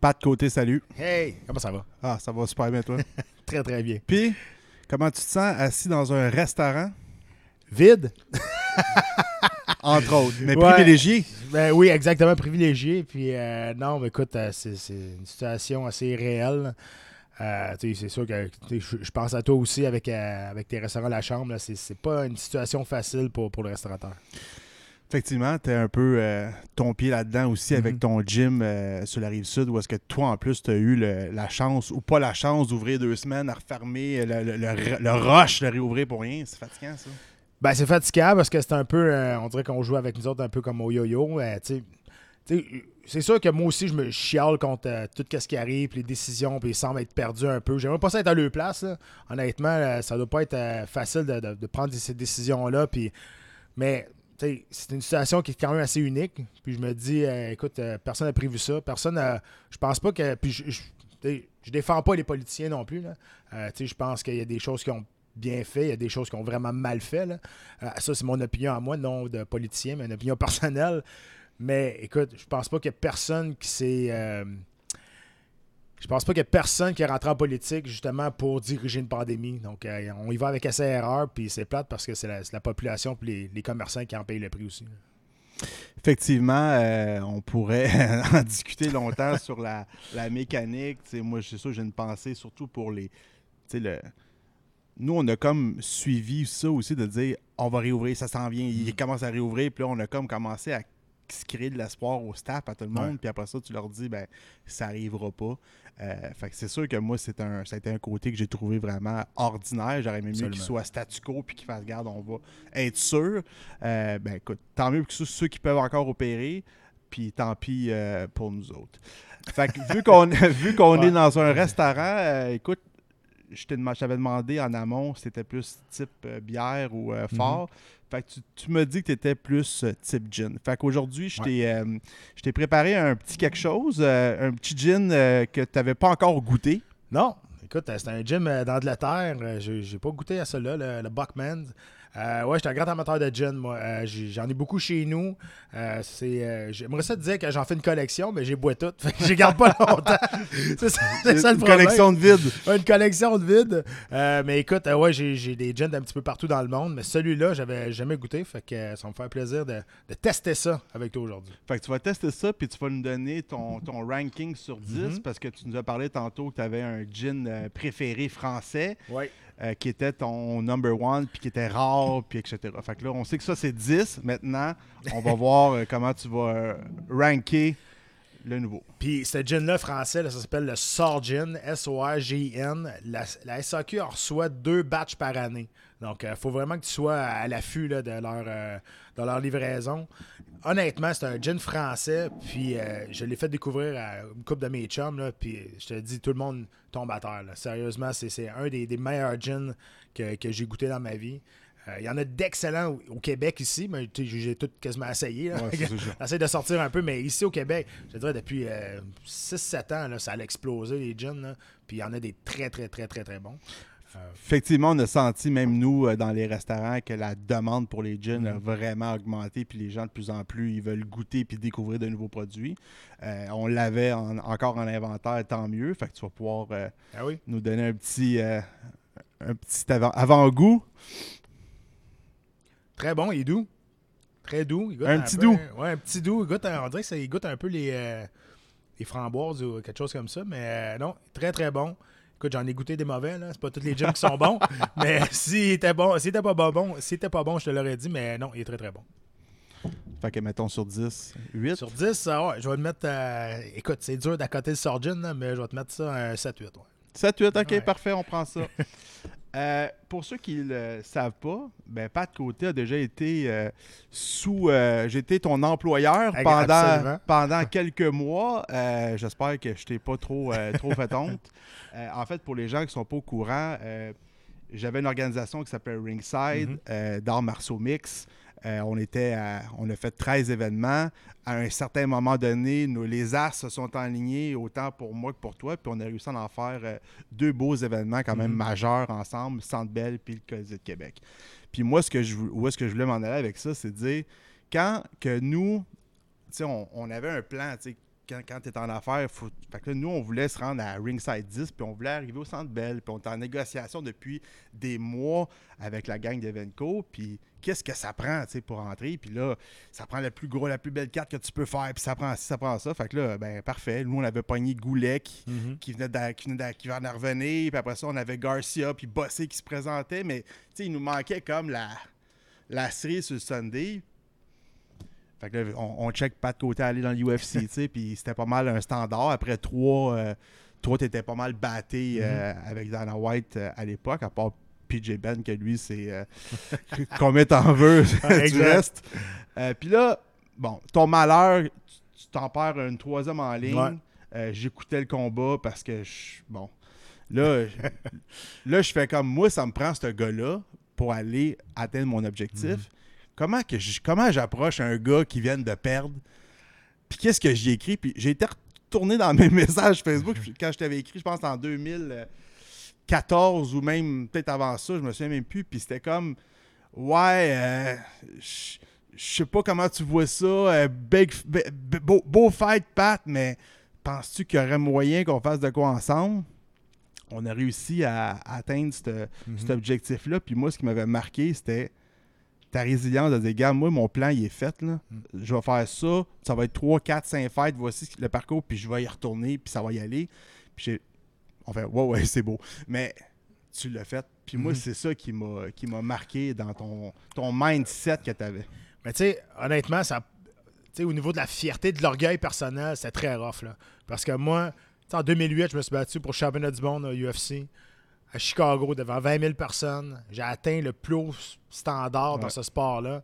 Pas de côté, salut. Hey, comment ça va? Ah, ça va super bien, toi. très, très bien. Puis, comment tu te sens assis dans un restaurant? Vide? Entre autres, mais privilégié. Ben oui, exactement, privilégié. Puis, euh, non, mais écoute, euh, c'est une situation assez réelle. Euh, c'est sûr que je pense à toi aussi avec, avec tes restaurants La Chambre. C'est pas une situation facile pour, pour le restaurateur. Effectivement, tu un peu euh, ton pied là-dedans aussi avec mhm. ton gym euh, sur la rive sud, où est-ce que toi, en plus, tu as eu la chance ou pas la chance d'ouvrir deux semaines à refermer le, le, le, rush, de réouvrir pour rien? C'est fatigant, ça? Ben, c'est fatigant parce que c'est un peu, euh, on dirait qu'on joue avec nous autres un peu comme au yo-yo. c'est sûr que moi aussi, je me chiale contre tout ce qui arrive, les décisions, puis ils semblent être perdus un peu. J'aimerais pas ça être à leur place. Honnêtement, ça doit pas être facile de, prendre ces décisions-là. Puis, mais c'est une situation qui est quand même assez unique. Puis je me dis, euh, écoute, euh, personne n'a prévu ça. Personne n'a. Je pense pas que. Puis je, défends pas les politiciens non plus. Euh, je pense qu'il y a des choses qui ont bien fait, il y a des choses qui ont vraiment mal fait. ça, c'est mon opinion à moi, non de politicien, mais une opinion personnelle. Mais écoute, je pense pas qu'il y ait personne qui s'est je pense pas qu'il y ait personne qui est rentré en politique justement pour diriger une pandémie. Donc, euh, on y va avec assez erreur, puis c'est plate parce que c'est la, population et les, commerçants qui en payent le prix aussi. Effectivement, euh, on pourrait en discuter longtemps sur la, mécanique. moi, c'est sûr, j'ai une pensée surtout pour les. Le... Nous, on a comme suivi ça aussi de dire on va réouvrir, ça s'en vient, il mm. commence à réouvrir, puis là, on a comme commencé à se créer de l'espoir au staff, à tout le monde, puis après ça, tu leur dis, ben, ça n'arrivera pas. Euh, fait c'est sûr que moi, c'est un, ça a été un côté que j'ai trouvé vraiment ordinaire. J'aurais aimé mieux qu'il soit statu quo puis qu'il fasse garde, on va être sûr. Euh, ben écoute, tant mieux que ceux qui peuvent encore opérer, puis tant pis euh, pour nous autres. Fait que vu qu'on vu qu'on est dans un restaurant, écoute, je t'avais demandé en amont si c'était plus type bière ou mhm. fort. Fait que tu, me dis que tu étais plus euh, type gin. Fait qu'aujourd'hui, euh, je t'ai préparé un petit quelque chose, euh, un petit gin que tu n'avais pas encore goûté. Non, écoute, c'est un gin d'Angleterre. J'ai pas goûté à cela, le, le Buckman. Euh, ouais, je suis un grand amateur de gin, moi. Euh, j'en ai beaucoup chez nous. Euh, c'est, j'aimerais ça te dire que j'en fais une collection, mais j'ai bois tout. Je garde pas longtemps. c'est ça, le problème. Une collection de vide. Une collection de vide. mais écoute, ouais, j'ai, des gins d'un petit peu partout dans le monde, mais celui-là, j'avais jamais goûté. Fait que ça me fait plaisir de, tester ça avec toi aujourd'hui. Fait que tu vas tester ça, puis tu vas nous donner ton, ton ranking sur 10, mm-hmm. parce que tu nous as parlé tantôt que tu avais un gin préféré français. Oui. Euh, qui était ton number one, puis qui était rare, puis etc. Fait que là, on sait que ça, c'est 10. Maintenant, on va voir euh, comment tu vas euh, ranker le nouveau. Puis ce gin-là français, ça s'appelle le Sorgin, S-O-R-G-I-N. La, la, SAQ en reçoit deux batchs par année. Donc, il faut vraiment que tu sois à l'affût de, leur, de leur livraison. Honnêtement, c'est un gin français, puis je l'ai fait découvrir à une couple de mes chums, puis je te dis, tout le monde tombe à terre. Sérieusement, c'est un des, meilleurs gins que, j'ai goûté dans ma vie. Euh, il y en a d'excellents au, Québec ici, mais j'ai tout quasiment essayé. J'essaie de sortir un peu, mais ici au Québec, je dirais depuis 6-7 euh, ans, là, ça a explosé les gins. Puis il y en a des très, très, très, très, très bons. Effectivement, on a senti, même nous, euh, dans les restaurants, que la demande pour les gins a mm. vraiment augmenté, puis les gens, de plus en plus, ils veulent goûter puis découvrir de nouveaux produits. Euh, on l'avait encore en inventaire, tant mieux. Fait que tu vas pouvoir euh, ah nous donner un petit, un petit avant-goût. Très bon, il est doux. Très doux. un, petit doux. Ouais, un petit doux. Il on dirait qu'il goûte un peu les, les framboises ou quelque chose comme ça, mais non, très très bon. Écoute, j'en ai goûté des mauvais, là. C'est pas tous les gins qui sont bons. mais s'il était bon, s'il était pas bon, s'il était pas bon, je te l'aurais dit, mais non, il est très très bon. Fait que mettons sur 10, 8. Sur 10, ouais, je vais te mettre. Euh, écoute, c'est dur d'accoter le Sorgin, mais je vais te mettre ça un 7-8. Ouais. 7-8, ok, parfait, on prend ça. Euh, pour ceux qui ne le savent pas, ben, Pat Côté a déjà été euh, sous. Euh, J'étais ton employeur pendant, pendant quelques mois. J'espère que je t'ai pas trop, trop fait honte. en fait, pour les gens qui ne sont pas au courant, j'avais une organisation qui s'appelle Ringside, mm d'art marceau mix. Euh, on, était on a fait 13 événements. À un certain moment donné, nous, les as se sont alignés autant pour moi que pour toi. Puis on a réussi à en faire euh, deux beaux événements quand même mhm. majeurs ensemble, Centre Bell puis le Colisée de Québec. Puis moi, ce que je, où est-ce que je voulais m'en aller avec ça, c'est de dire, quand que nous, on, on avait un plan, quand, quand tu es en affaires, faut... fait que là, nous, on voulait se rendre à Ringside 10, puis on voulait arriver au Centre Bell, puis on était en négociation depuis des mois avec la gang d'Evenco, puis qu'est-ce que ça prend, tu sais, pour entrer, puis là, ça prend la plus gros, la plus belle carte que tu peux faire, puis ça prend ci, ça prend ça, fait que là, ben parfait, nous, on avait pogné Goulet qui, Mhm. qui venait d'a- qui venait d'a- qui venait de revenir, puis après ça, on avait Garcia, puis Bossé qui se présentait, mais, tu sais, il nous manquait comme la, la série sur le Sunday, fait que là, on, on check pas de côté aller dans l'UFC, tu sais, puis c'était pas mal un standard. Après trois, euh, toi, t'étais pas mal batté euh, avec Dana White euh, à l'époque, à part PJ Ben, que lui, c'est euh, combien t'en veux, tu restes. Euh, puis là, bon, ton malheur, tu t'en perds une troisième en ligne. Ouais. Euh, J'écoutais le combat parce que, je- bon, là, je- là, je fais comme, moi, ça me prend ce gars-là pour aller atteindre mon objectif. Comment que je- comment j'approche un gars qui vient de perdre? Puis qu'est-ce que j'y écrit? Puis j'ai été retourné dans mes messages Facebook quand je t'avais écrit, je pense en 2014 ou même peut-être avant ça, je me souviens même plus. Puis c'était comme, ouais, euh, je sais pas comment tu vois ça. euh, big, beau, beau fight, Pat, mais penses-tu qu'il y aurait moyen qu'on fasse de quoi ensemble? On a réussi à, à atteindre Mhm. cet objectif-là. Puis moi, ce qui m'avait marqué, c'était ta résilience de dire, gars, moi, mon plan, il est fait. Là. Mm. Je vais faire ça. Ça va être 3, 4, 5 fights. Voici le parcours. Puis je vais y retourner. Puis ça va y aller. Puis j'ai. On fait, ouais, ouais, c'est beau. Mais tu l'as fait. Puis moi, Mhm. c'est ça qui m'a qui m'a marqué dans ton, ton mindset que tu avais. Mais tu sais, honnêtement, ça, tu sais, au niveau de la fierté, de l'orgueil personnel, c'est très rough. Là. Parce que moi, en 2008, je me suis battu pour le championnat du monde à UFC à Chicago devant 20 000 personnes. J'ai atteint le plus haut standard dans ce sport-là.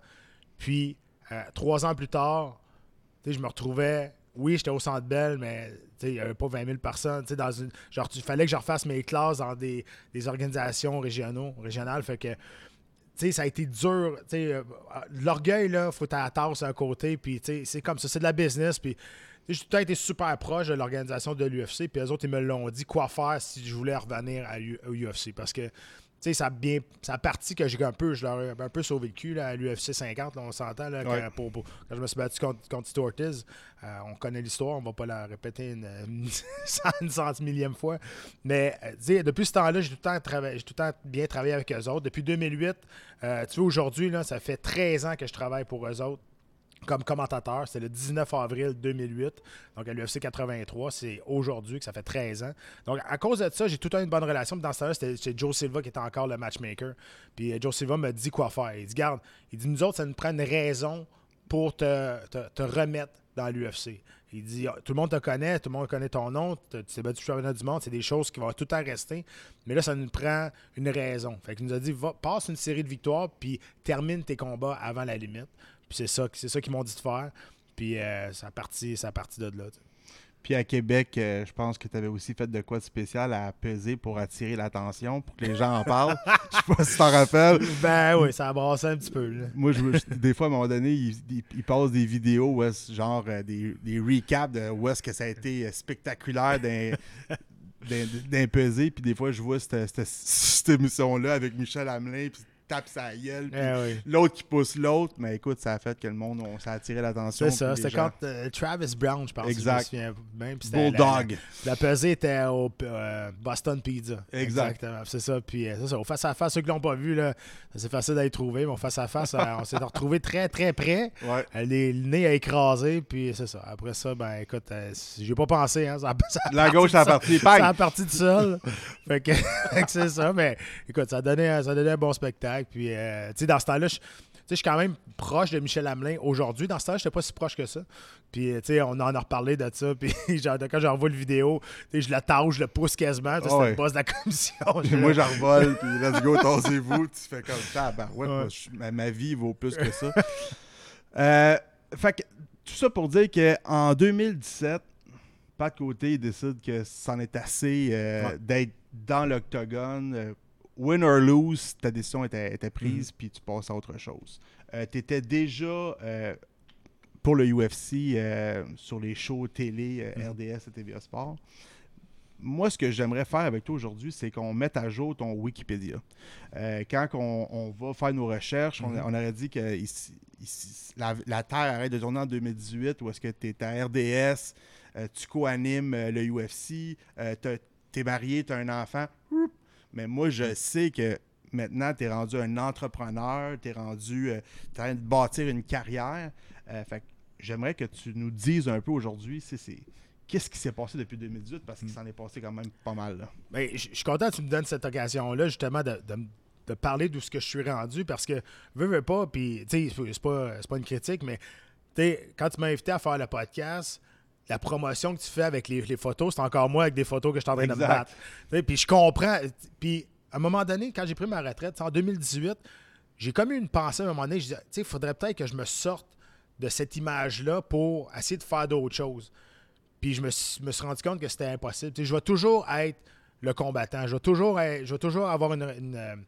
Puis, euh, trois ans plus tard, je me retrouvais. Oui, j'étais au centre Bell, mais il n'y avait pas 20 000 personnes. Dans une, genre, il fallait que je refasse mes classes dans des, des organisations régionaux, régionales. Fait que ça a été dur. euh, L'orgueil, là, faut à la tasse à côté. Puis, c'est comme ça, c'est de la business. Puis, j'ai tout été super proche de l'organisation de l'UFC. Puis, eux autres, ils me l'ont dit quoi faire si je voulais revenir à l'U- au UFC. Parce que, sais, ça a bien. Ça a parti que j'ai un peu. Je leur ai un peu sauvé le cul là, à l'UFC 50. là, on s'entend. Là, Ouais. que pour- pour- quand je me suis battu contre, contre Tito Ortiz, euh, on connaît l'histoire. On va pas la répéter une, une, cent- une cent millième fois. Mais euh, depuis ce temps-là, j'ai tout, le temps travaillé- tout le temps bien travaillé avec eux autres. Depuis 2008, euh, tu vois, aujourd'hui, là, ça fait 13 ans que je travaille pour eux autres comme commentateur. C'est le 19 avril 2008. Donc, à l'UFC 83, c'est aujourd'hui que ça fait 13 ans. Donc, à cause de ça, j'ai tout le temps une bonne relation. Dans ce temps-là, c'était Joe Silva qui était encore le matchmaker. Puis euh, Joe Silva me dit quoi faire. Il dit, garde, il dit, nous autres, ça nous prend une raison pour te, remettre dans l'UFC. Il dit, Ah, tout le monde te connaît, tout le monde connaît ton nom, tu tu t'es battu championnat du monde, c'est des choses qui vont tout le temps rester. Mais là, ça nous prend une raison. Fait qu'il nous a dit, va, passe une série de victoires, puis termine tes combats avant la limite. Puis c'est ça, c'est ça qu'ils m'ont dit de faire. Puis euh, ça a parti, ça a parti de là. Puis à Québec, euh, je pense que tu avais aussi fait de quoi de spécial à peser pour attirer l'attention, pour que les gens en parlent. Je sais pas si tu t'en rappelles. Ben oui, ça a brassé un petit peu. là. Moi, je, je- des fois, à un moment donné, ils, passent des vidéos, où est-ce- genre euh, des, des recaps de où est-ce que ça a été spectaculaire d'un pesé. Puis des fois, je vois cette, cette- cette émission-là avec Michel Hamelin, puis tape sa gueule, puis Eh oui. l'autre qui pousse l'autre. Mais écoute, ça a fait que le monde, on, ça a attiré l'attention. C'est ça, c'était gens- quand euh, Travis Brown, je pense. Exact. Je me bien. La- Bulldog. La, la pesée était au euh, Boston Pizza. Exact. Exactement. C'est ça. Puis euh, c'est ça. Au face-à-face, ceux qui l'ont pas vu, là, c'est facile d'aller trouver. Mais au face-à-face, euh, on s'est retrouvés très, très près. Ouais. Euh, les- le nez a écrasé. Puis c'est ça. Après ça, ben écoute, euh, j'ai pas pensé. Hein, ça, a- ça a La parti gauche ça. Ça a parti de seul. fait que, que c'est ça. Mais écoute, ça donnait, ça donnait un bon spectacle. Puis, euh, tu sais, dans ce temps-là, je, suis quand même proche de Michel Hamelin aujourd'hui. Dans ce temps-là, je n'étais pas si proche que ça. Puis, euh, tu sais, on en a reparlé de ça. Puis, genre, quand j'envoie le vidéo, je la tâche, je le pousse quasiment. Tu sais, C'était ouais. le boss de la commission. Puis Je- moi, j'en revole, puis let's go, tassez-vous. Tu fais comme ça. Ben ouais, Ouais. moi, ma, vie vaut plus que ça. Euh, fait que tout ça pour dire qu'en 2017, Pat Côté il décide que c'en est assez euh, Ouais. d'être dans l'octogone. Euh, win or lose, ta décision était, était prise, puis tu passes à autre chose. tu étais déjà euh, pour le UFC euh, sur les shows télé euh, Mhm. RDS et TVA Sport. Moi, ce que j'aimerais faire avec toi aujourd'hui, c'est qu'on mette à jour ton Wikipédia. Euh, quand on, on va faire nos recherches, on, Mhm. on aurait dit que ici- ici- la, la Terre arrête de tourner en 2018 ou est-ce que tu es à RDS euh, tu co-animes euh, le UFC, tu es marié, tu as un enfant. Mais moi, je sais que maintenant, tu es rendu un entrepreneur, tu es rendu, en train de bâtir une carrière. fait j'aimerais que tu nous dises un peu aujourd'hui, c'est qu'est-ce qui s'est passé depuis 2018 parce qu'il mm. s'en est passé quand même pas mal. Ben, je suis content que tu me donnes cette occasion-là, justement, de, de, parler de ce que je suis rendu parce que, veux, veux pas, puis, tu sais, c'est pas, pas une critique, mais, tu quand tu m'as invité à faire le podcast, la promotion que tu fais avec les, photos, c'est encore moi avec des photos que je suis en train de me battre. Puis je comprends. Puis à un moment donné, quand j'ai pris ma retraite, en 2018, j'ai comme eu une pensée à un moment donné. Je disais, tu sais, il faudrait peut-être que je me sorte de cette image-là pour essayer de faire d'autres choses. Puis je me, suis rendu compte que c'était impossible. je vais toujours être le combattant. Je vais toujours, je vais toujours avoir une, une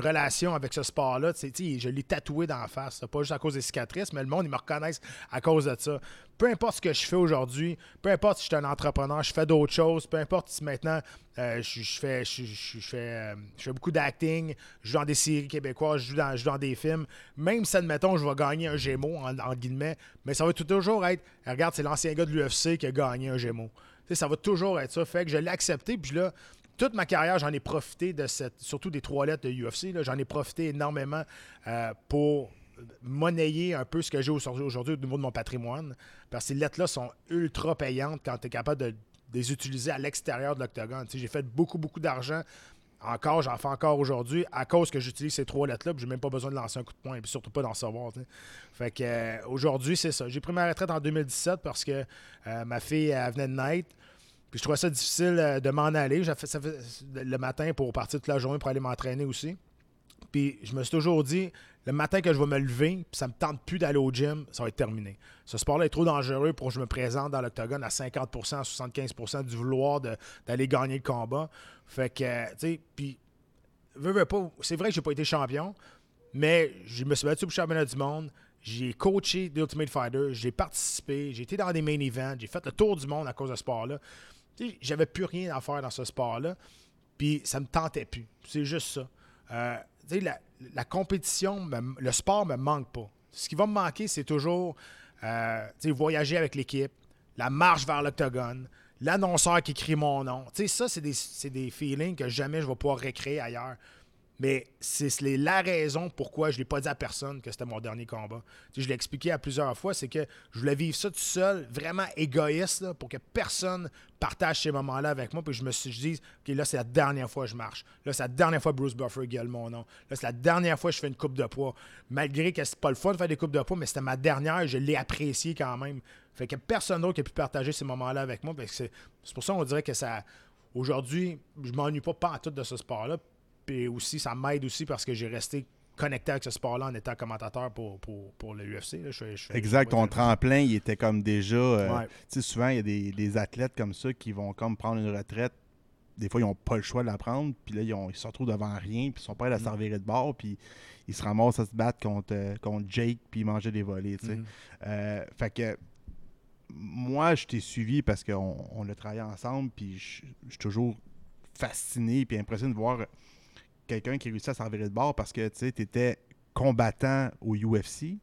relation avec ce sport-là. Je l'ai tatoué dans la face. Pas juste à cause des cicatrices, mais le monde, ils me reconnaissent à cause de ça. Peu importe ce que je fais aujourd'hui, peu importe si je suis un entrepreneur, je fais d'autres choses, peu importe si maintenant euh, je, fais, je, fais, euh, je fais beaucoup d'acting, je joue dans des séries québécoises, je joue dans, dans des films, même si, admettons, je vais gagner un Gémeaux, en, guillemets, mais ça va toujours être, regarde, c'est l'ancien gars de l'UFC qui a gagné un Gémeaux. ça va toujours être ça. Fait que je l'ai accepté, puis là, toute ma carrière, j'en ai profité de cette, surtout des trois lettres de UFC, j'en ai profité énormément euh, pour monnayer un peu ce que j'ai aujourd'hui au niveau de mon patrimoine. Parce que ces lettres-là sont ultra payantes quand tu es capable de, les utiliser à l'extérieur de l'octogone. J'ai fait beaucoup, beaucoup d'argent. Encore, j'en fais encore aujourd'hui à cause que j'utilise ces trois lettres-là, j'ai même pas besoin de lancer un coup de poing, et surtout pas d'en savoir. Fait que euh, aujourd'hui, c'est ça. J'ai pris ma retraite en 2017 parce que euh, ma fille elle venait de naître. Puis je trouvais ça difficile euh, de m'en aller. J'ai fait ça le matin pour partir toute la journée pour aller m'entraîner aussi. Puis je me suis toujours dit, le matin que je vais me lever, puis ça me tente plus d'aller au gym, ça va être terminé. Ce sport-là est trop dangereux pour que je me présente dans l'octogone à 50%, à 75% du vouloir d'aller gagner le combat. Fait que, tu sais, puis, pas, c'est vrai que j'ai pas été champion, mais je me suis battu pour le championnat du monde. J'ai coaché l'Ultimate Fighter, j'ai participé, j'ai été dans des main events, j'ai fait le tour du monde à cause de ce sport-là. J'avais plus rien à faire dans ce sport-là. Puis ça me tentait plus. C'est juste ça. Euh, la, la, compétition, le sport me manque pas. Ce qui va me manquer, c'est toujours euh, voyager avec l'équipe, la marche vers l'octogone, l'annonceur qui crie mon nom. ça, c'est des, des, feelings que jamais je vais pouvoir recréer ailleurs. Mais c'est la raison pourquoi je ne l'ai pas dit à personne que c'était mon dernier combat. je l'ai expliqué à plusieurs fois, c'est que je voulais vivre ça tout seul, vraiment égoïste, pour que personne partage ces moments-là avec moi. Puis je me suis dit, OK, là, c'est la dernière fois que je marche. Là, c'est la dernière fois que Bruce Buffer gueule mon nom. Là, c'est la dernière fois que je fais une coupe de poids. Malgré que c'est pas le fun de faire des coupes de poids, mais c'était ma dernière, je l'ai apprécié quand même. Fait que personne d'autre qui a pu partager ces moments-là avec moi. C'est pour ça qu'on dirait que ça. Aujourd'hui, je m'ennuie pas, pas en tout de ce sport-là. Puis aussi, ça m'aide aussi parce que j'ai resté connecté avec ce sport-là en étant commentateur pour, pour, le UFC. exact, ton tremplin, il était comme déjà. Euh, tu sais, souvent, il y a des, athlètes comme ça qui vont comme prendre une retraite. Des fois, ils n'ont pas le choix de la prendre, puis là, ils, se retrouvent devant rien, puis ils sont prêts à la mm. servir de bord, puis ils se ramassent à se battre contre, euh, contre Jake, puis manger des volets. Tu sais. Mm. Euh, fait que moi, je t'ai suivi parce qu'on on a travaillé ensemble, puis je suis toujours fasciné puis impressionné de voir quelqu'un qui réussit à s'en de bord parce que tu étais combattant au UFC,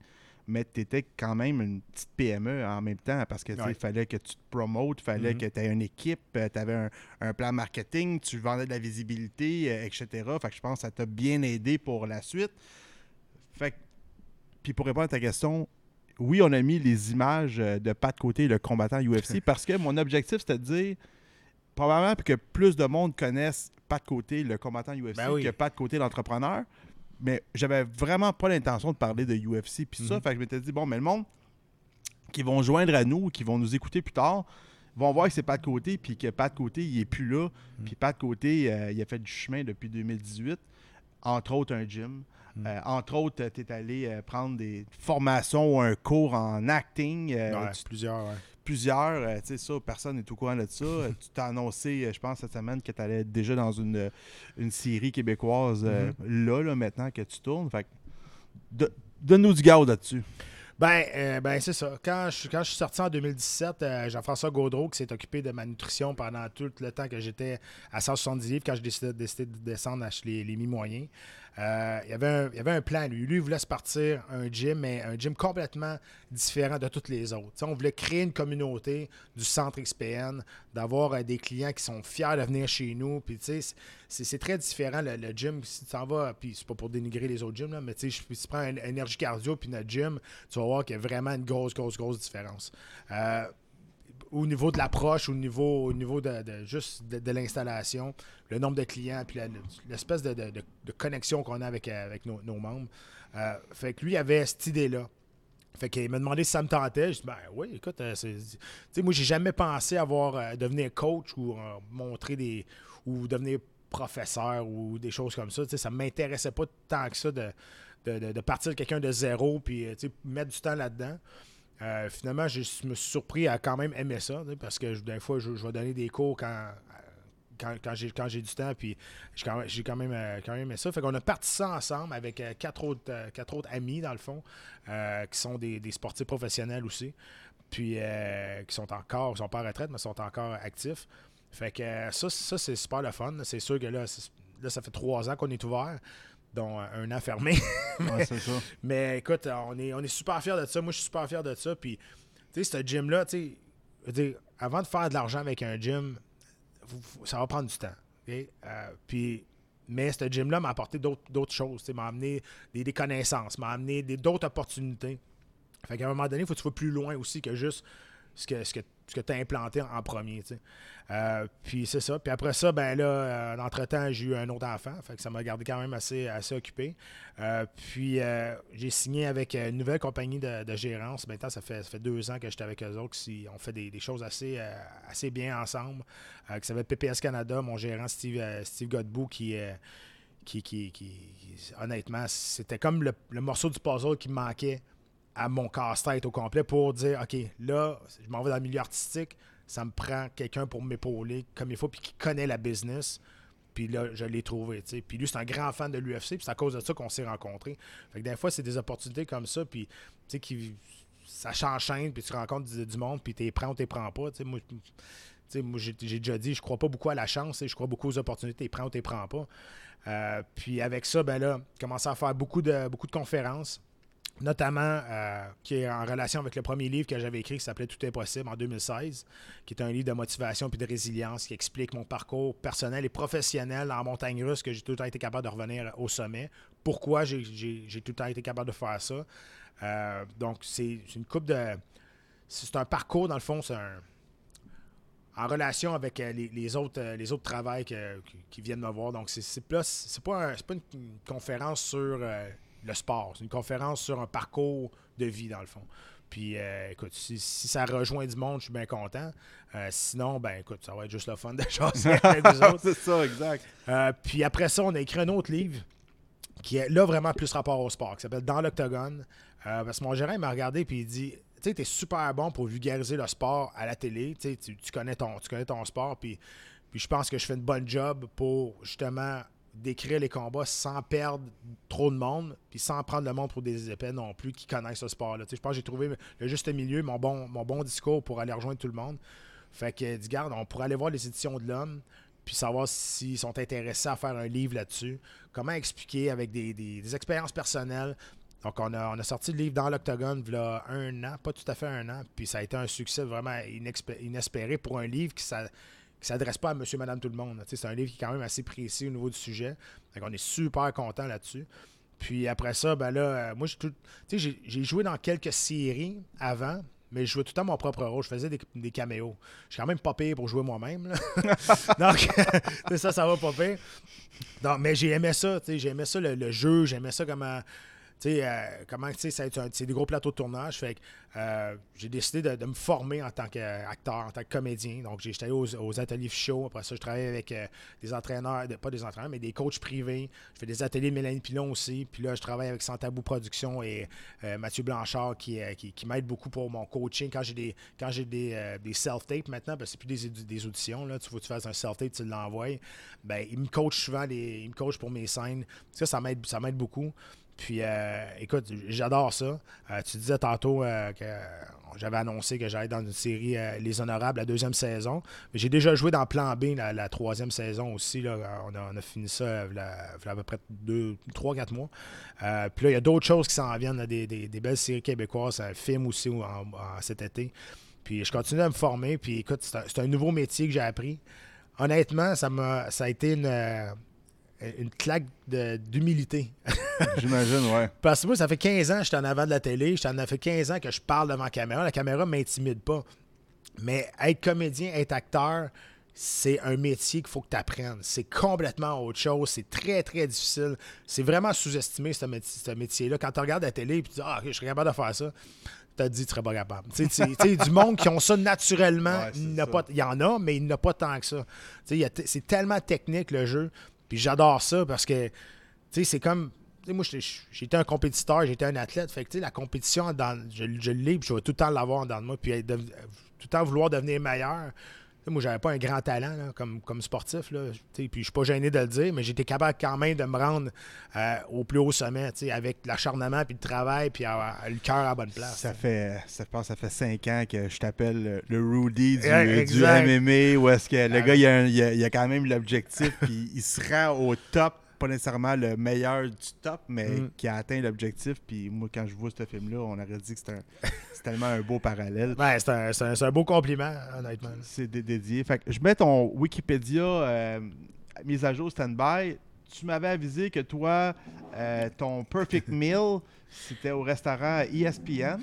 mais tu étais quand même une petite PME en même temps parce que il fallait que tu te promotes, il fallait mm-hmm. que tu aies une équipe, euh, tu avais un, plan marketing, tu vendais de la visibilité, euh, etc. Fait que je pense que ça t'a bien aidé pour la suite. Fait puis pour répondre à ta question, oui, on a mis les images euh, de pas de côté, le combattant UFC, parce que mon objectif, c'était de dire probablement que plus de monde connaisse pas de côté le combattant UFC ben pas de côté l'entrepreneur. Mais j'avais vraiment pas l'intention de parler de UFC puis ça. Mhm. Fait que je m'étais dit, bon, mais le monde qui vont joindre à nous, qui vont nous écouter plus tard, vont voir que c'est pas de côté, puis que pas de côté, il est plus là. Mhm. Puis pas de côté, euh, il a fait du chemin depuis 2018, entre autres un gym. Mhm. Euh, entre autres, tu es allé euh, prendre des formations ou un cours en acting. plusieurs, ouais plusieurs. Euh, tu sais, ça, personne n'est au courant de ça. tu t'as annoncé, euh, je pense, cette semaine que tu allais être déjà dans une, une série québécoise euh, mm-hmm. là, là, maintenant que tu tournes. Fait donne-nous du gars là-dessus. Ben, euh, ben c'est ça. Quand je, quand je suis sorti en 2017, euh, Jean-François Gaudreau, qui s'est occupé de ma nutrition pendant tout le temps que j'étais à 170 livres, quand j'ai décidé, décidé, de descendre à les, les mi-moyens, euh, il, y avait un, il y avait un plan, lui. Lui, il voulait se partir un gym, mais un gym complètement différent de toutes les autres. on voulait créer une communauté du centre XPN, d'avoir euh, des clients qui sont fiers de venir chez nous. Puis, c'est très différent le, gym. Si tu t'en vas, puis c'est pas pour dénigrer les autres gyms, là, mais si tu prends un, énergie cardio puis notre gym, tu vas voir qu'il y a vraiment une grosse, grosse, grosse différence. Euh, au niveau de l'approche, au niveau, au niveau de, juste de, l'installation, le nombre de clients, puis l'espèce de, connexion qu'on a avec, avec nos, membres. Euh, fait que lui avait cette idée-là. Fait qu'il m'a demandé si ça me tentait. Je dit, ben oui, écoute, euh, c'est, moi, j'ai jamais pensé avoir euh, devenir coach ou montrer des. ou devenir professeur ou des choses comme ça. sais, ça m'intéressait pas tant que ça de, de, partir de quelqu'un de zéro puis mettre du temps là-dedans. Euh, finalement, je me suis surpris à quand même aimer ça, parce que des fois, je, vais donner des cours quand, quand, j'ai du temps, puis j'ai quand, quand, même, euh, quand même aimé ça. Fait qu'on a parti ça ensemble avec euh, quatre, autres, quatre autres amis, dans le fond, qui sont des, sportifs professionnels aussi, puis qui sont encore, ils sont pas en retraite, mais sont encore actifs. Fait que ça, ça c'est super le fun. C'est sûr que là, là, ça fait trois ans qu'on est ouvert dont un an fermé. mais, écoute, on est, on est super fiers de ça. Moi, je suis super fier de ça. Puis, tu sais, ce gym-là, tu sais, avant de faire de l'argent avec un gym, ça va prendre du temps. Euh, puis, mais ce gym-là m'a apporté d'autres choses. M'a amené des, connaissances, m'a amené d'autres opportunités. Fait qu'à un moment donné, il faut que tu sois plus loin aussi que juste ce que, ce que ce que tu as implanté en premier. Euh, puis c'est ça. Puis après ça, ben là, euh, entre-temps, j'ai eu un autre enfant. Fait que ça m'a gardé quand même assez, assez occupé. Euh, puis j'ai signé avec une nouvelle compagnie de, gérance. Maintenant, ça fait, ça fait deux ans que j'étais avec eux autres. on fait des, choses assez, assez bien ensemble. qui s'appelle PPS Canada. Mon gérant Steve, Steve Godbout qui qui, qui, honnêtement, c'était comme le, le, morceau du puzzle qui me manquait à mon casse-tête au complet pour dire OK, là, je m'en vais dans le milieu artistique, ça me prend quelqu'un pour m'épauler comme il faut, puis qui connaît la business. Puis là, je l'ai trouvé. Puis lui, c'est un grand fan de l'UFC, puis c'est à cause de ça qu'on s'est rencontrés. Fait que des fois, c'est des opportunités comme ça, puis qui, ça s'enchaîne, puis tu rencontres du, monde, puis t'es prends ou t'es prends pas. moi, moi j'ai déjà dit, je crois pas beaucoup à la chance, je crois beaucoup aux opportunités, t'es prends ou t'es prends pas. Euh, puis avec ça, ben là, commencé à faire beaucoup de, beaucoup de conférences notamment euh, qui est en relation avec le premier livre que j'avais écrit qui s'appelait Tout est possible en 2016, qui est un livre de motivation puis de résilience qui explique mon parcours personnel et professionnel en montagne russe que j'ai tout le temps été capable de revenir au sommet. Pourquoi j'ai tout le temps été capable de faire ça? Euh, donc, c'est une coupe de. C'est un parcours, dans le fond, c'est un. En relation avec euh, les, autres, les autres travails qui, viennent me voir. Donc, c'est pas, pas, pas une, conférence sur le sport. C'est une conférence sur un parcours de vie, dans le fond. Puis, euh, écoute, si, ça rejoint du monde, je suis bien content. Euh, sinon, ben écoute, ça va être juste le fun de chasser avec autres. C'est ça, exact. Euh, puis après ça, on a écrit un autre livre qui est là vraiment plus rapport au sport, qui s'appelle Dans l'octogone. parce que mon gérant m'a regardé et il dit Tu sais, tu es super bon pour vulgariser le sport à la télé. Tu, tu, connais, ton, tu connais ton sport. Puis, puis je pense que je fais une bonne job pour justement décrire les combats sans perdre trop de monde, puis sans prendre le monde pour des épais non plus qui connaissent ce sport-là. Je pense que j'ai trouvé le juste milieu, mon bon, discours pour aller rejoindre tout le monde. Fait que, dis, garde, on pourrait aller voir les éditions de l'homme, puis savoir s'ils sont intéressés à faire un livre là-dessus. Comment expliquer avec des, expériences personnelles? Donc, on a, on a, sorti le livre dans l'Octogone il y a un an, pas tout à fait un an, puis ça a été un succès vraiment inespéré pour un livre qui, ça, qui s'adresse pas à monsieur, madame, tout le monde. C'est un livre qui est quand même assez précis au niveau du sujet. Donc on est super content là-dessus. Puis après ça, ben là, euh, moi, j'ai joué dans quelques séries avant, mais je jouais tout le temps mon propre rôle. Je faisais des, des caméos. Je suis quand même pas pire pour jouer moi-même. Donc, ça, ça va pas pire. Donc, mais j'ai aimé ça, j'ai aimé ça le, le jeu, j'aimais ça comment euh, comment, tu sais, c'est des gros plateaux de tournage. Euh, j'ai décidé de, me former en tant qu'acteur, en tant que comédien. Donc, j'étais allé aux, ateliers show. Après ça, je travaillais avec euh, des entraîneurs, pas des entraîneurs, mais des coachs privés. Je fais des ateliers de Mélanie Pilon aussi. Puis là, je travaille avec Santabou Productions et Mathieu Blanchard qui, m'aide beaucoup pour mon coaching. Quand j'ai des, self-tapes maintenant, parce que c'est plus des, auditions, là, tu faut que tu fasses un self-tape, tu l'envoies. Ben, il me coach souvent, il me coach pour mes scènes. Ça, ça m'aide beaucoup. Puis, euh, écoute, j'adore ça. Euh, tu disais tantôt euh, que j'avais annoncé que j'allais dans une série Les Honorables, la deuxième saison. Mais j'ai déjà joué dans Plan B, la, troisième saison aussi. Là. On, a, fini ça il y a à peu près 3-4 mois. puis là, il y a d'autres choses qui s'en viennent, des, belles séries québécoises, un film aussi cet été. Puis je continue à me former. Puis écoute, c'est un, nouveau métier que j'ai appris. Honnêtement, ça, ça a été une une claque d'humilité. J'imagine, ouais. Parce que moi, ça fait 15 ans que je suis en avant de la télé, ça fait 15 ans que je parle devant la caméra. La caméra ne m'intimide pas. Mais être comédien, être acteur, c'est un métier qu'il faut que tu apprennes. C'est complètement autre chose. C'est très, très difficile. C'est vraiment sous-estimé, ce, métier-là. Quand tu regardes la télé et tu dis Ah, je serais capable de faire ça, tu te dit tu serais pas capable. Tu sais, du monde qui ont ça naturellement, il, y en a, mais il n'y en a pas tant que ça. C'est tellement technique le jeu. Puis j'adore ça parce que, tu sais, c'est comme. moi, j'étais un compétiteur, j'étais un athlète. Fait que, tu sais, la compétition, dans, je, je l'ai, puis je vais tout le temps l'avoir dans moi. Puis tout le temps vouloir devenir meilleur moi, j'avais pas un grand talent comme, comme sportif. Là, puis je suis pas gêné de le dire, mais j'étais capable quand même de me rendre euh, au plus haut sommet avec l'acharnement, puis le travail, puis le cœur à la bonne place. Ça fait, ça, pense, ça fait cinq ans que je t'appelle le Rudy du, du MMA, où est-ce que le gars, il a, il a quand même l'objectif, puis il sera au top pas nécessairement le meilleur du top, mais mm. qui a atteint l'objectif. Puis moi, quand je vois ce film-là, on aurait dit que c'est tellement un beau parallèle. Ouais, c'est un, un, beau compliment, honnêtement. C'est dédié. Fait que je mets ton Wikipédia euh, mise à jour stand-by. Tu m'avais avisé que toi, euh, ton Perfect Meal, c'était au restaurant ESPN.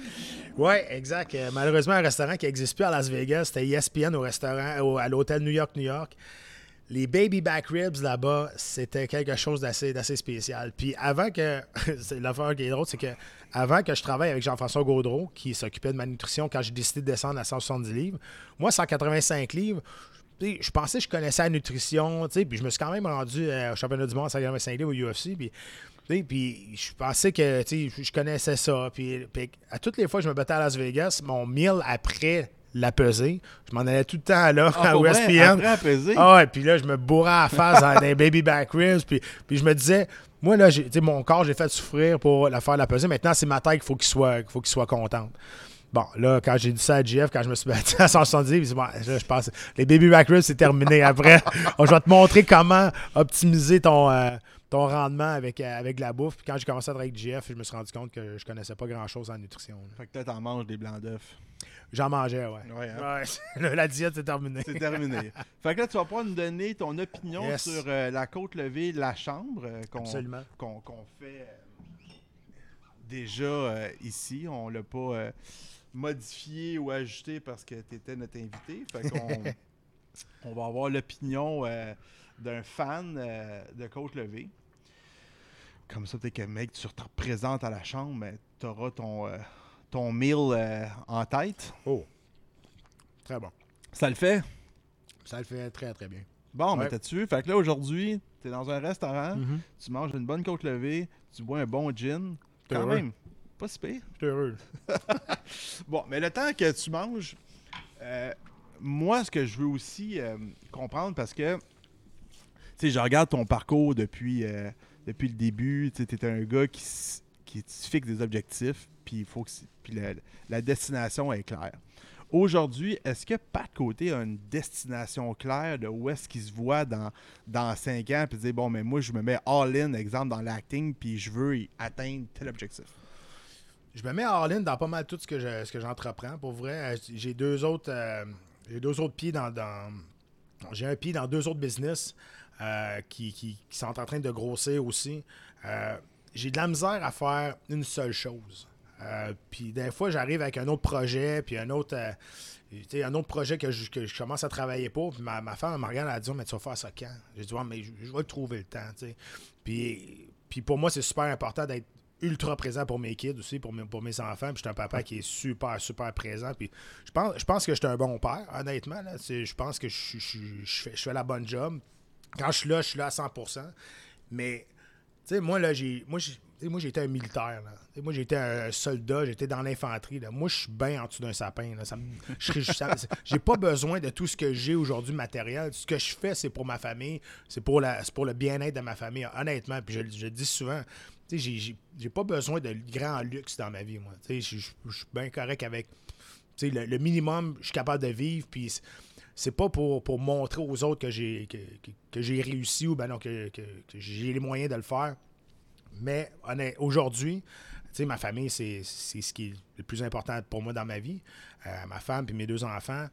Oui, exact. Euh, malheureusement, un restaurant qui n'existe plus à Las Vegas, c'était ESPN au restaurant, à l'hôtel New York, New York les baby back ribs là-bas, c'était quelque chose d'assez, spécial. Puis avant que. c'est l'affaire qui est c'est que avant que je travaille avec Jean-François Gaudreau, qui s'occupait de ma nutrition quand j'ai décidé de descendre à 170 livres, moi, 185 livres, je pensais que je connaissais la nutrition, puis je me suis quand même rendu euh, au championnat du monde à 185 livres au UFC. Puis, puis je pensais que je connaissais ça. Puis, puis, à toutes les fois que je me battais à Las Vegas, mon meal après la peser. Je m'en allais tout le temps là, ah, à ESPN. Ah ouais, puis là, je me bourrais à la face dans des baby back ribs. Puis, puis je me disais, moi, là, mon corps, j'ai fait souffrir pour la faire la peser. Maintenant, c'est ma tête qu'il faut qu'il soit, qu'il faut qu'il soit contente. Bon, là, quand j'ai dit ça à GF, quand je me suis battu à 170, bon, je pense, les baby back ribs, c'est terminé. Après, je vais te montrer comment optimiser ton, euh, ton rendement avec, euh, avec la bouffe. Puis quand j'ai commencé à travailler avec GF, je me suis rendu compte que je connaissais pas grand-chose en nutrition. Fait que peut-être en manges des blancs d'œufs. J'en mangeais, ouais. ouais, hein? la diète, c'est terminé. C'est terminé. fait que là, tu vas pouvoir nous donner ton opinion sur euh, la côte levée, la chambre, euh, qu'on fait euh, déjà ici. On l'a pas modifié ou ajusté parce que tu étais notre invité. Fait qu'on on va avoir l'opinion d'un fan de côte levée. Comme ça, peut-être que mec, tu te représentes à la chambre, mais tu auras ton ton meal euh, en tête. Oh. Très bon. Ça le fait? Ça le fait très, très bien. Bon, mais t'as-tu? Fait que là, aujourd'hui, t'es dans un restaurant, mm-hmm. tu manges une bonne côte levée, tu bois un bon gin. Quand même, pas si pire. Je heureux. bon, mais le temps que tu manges, euh, moi, ce que je veux aussi euh, comprendre, parce que, tu sais, je regarde ton parcours depuis, depuis le début, tu es un gars qui, qui fixe des objectifs, puis il faut que la, destination est claire. Aujourd'hui, est-ce que Pat Côté a une destination claire de où est-ce qu'il se voit dans, dans 5 ans, puis dire, bon, mais moi, je me mets all-in, exemple, dans l'acting, puis je veux atteindre tel objectif? Je me mets all-in dans pas mal tout ce que, je, j'entreprends. Pour vrai, j'ai deux autres, euh, j'ai deux autres pieds dans, j'ai un pied dans deux autres business euh, qui, sont en train de grossir aussi. Euh, j'ai de la misère à faire une seule chose. Euh, puis des fois, j'arrive avec un autre projet, puis un autre, euh, un autre projet que je, commence à travailler pour. Puis ma, femme me regarde, elle dit oh, Mais tu vas faire ça quand? J'ai dit mais je, vais trouver le temps. Puis, puis pour moi, c'est super important d'être ultra présent pour mes kids aussi, pour mes, pour mes enfants. Puis je suis un papa qui est super, super présent. Puis je pense, je pense que je suis un bon père, honnêtement. Je pense que je, fais, je fais la bonne job. Quand je suis là, je suis là à 100%. Mais, sais, moi, là, j'ai. Moi, j'ai moi, j'étais un militaire. Moi, j'étais un soldat, j'étais dans l'infanterie. Moi, je suis bien en dessous d'un sapin. j'ai pas besoin de tout ce que j'ai aujourd'hui matériel. Ce que je fais, c'est pour ma famille, c'est pour, pour le bien-être de ma famille, honnêtement. Puis je, je dis souvent, j'ai pas besoin de grand luxe dans ma vie, moi. Je suis bien correct avec le, le, minimum, je suis capable de vivre, puis c'est pas pour, pour montrer aux autres que j'ai que, j'ai réussi ou ben non, que, j'ai les moyens de le faire. Mais aujourd'hui, ma famille, c'est ce qui est le plus important pour moi dans ma vie. Euh, ma femme et mes deux enfants.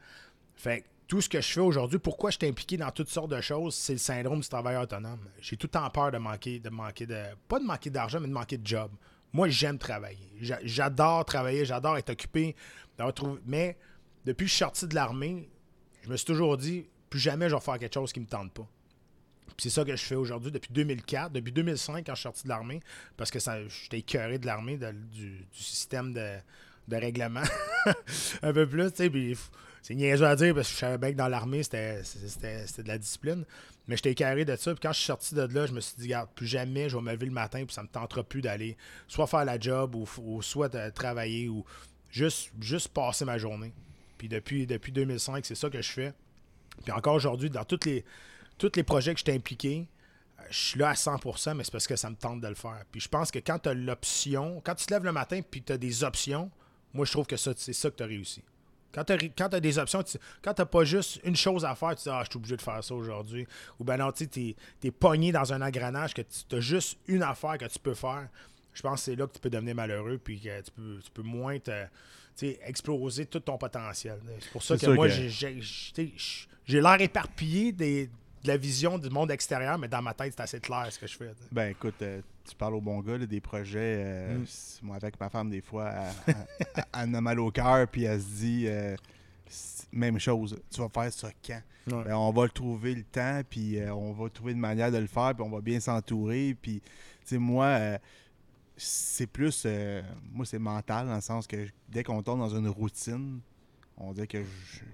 Fait tout ce que je fais aujourd'hui, pourquoi je suis impliqué dans toutes sortes de choses, c'est le syndrome du travailleur autonome. J'ai tout le temps peur de manquer, de manquer de. Pas de manquer d'argent, mais de manquer de job. Moi, j'aime travailler. J'adore travailler, j'adore être occupé. Mais depuis que je suis sorti de l'armée, je me suis toujours dit, plus jamais je vais faire quelque chose qui ne me tente pas. c'est ça que je fais aujourd'hui depuis 2004, depuis 2005 quand je suis sorti de l'armée, parce que j'étais écœuré de l'armée, du, système de, règlement. un peu plus, tu sais, c'est niaiseux à dire parce que je savais bien que dans l'armée, c'était de la discipline. Mais j'étais carré de ça. Puis quand je suis sorti de là, je me suis dit, regarde, plus jamais je vais me lever le matin, puis ça me tentera plus d'aller soit faire la job ou, soit travailler ou juste passer ma journée. Puis depuis, depuis 2005, c'est ça que je fais. Puis encore aujourd'hui, dans tous les, tous les projets que je t'ai impliqué, euh, je suis là à 100%, mais c'est parce que ça me tente de le faire. Puis je pense que quand tu as l'option, quand tu te lèves le matin puis tu as des options, moi je trouve que c'est ça que tu as réussi. Quand tu as, des options, quand tu pas juste une chose à faire, tu dis Ah, je suis obligé de faire ça aujourd'hui. Ou ben non, tu es, es, pogné dans un engrenage que tu as juste une affaire que tu peux faire. Je pense que c'est là que tu peux devenir malheureux puis que tu peux, tu peux moins te, exploser tout ton potentiel. C'est pour ça que moi, j'ai l'air éparpillé des, de la vision du monde extérieur, mais dans ma tête, c'est assez clair ce que je fais. Ben écoute, euh, tu parles au bon gars, des projets. Euh, mm. Moi, avec ma femme, des fois, elle, a mal au cœur, puis elle se dit euh, même chose, tu vas faire ça quand? Ben, On va le trouver le temps, puis on va trouver une manière de le faire, puis on va bien s'entourer. Puis, tu sais, moi, c'est plus. moi, c'est mental, dans le sens que dès qu'on tombe dans une routine, on dirait que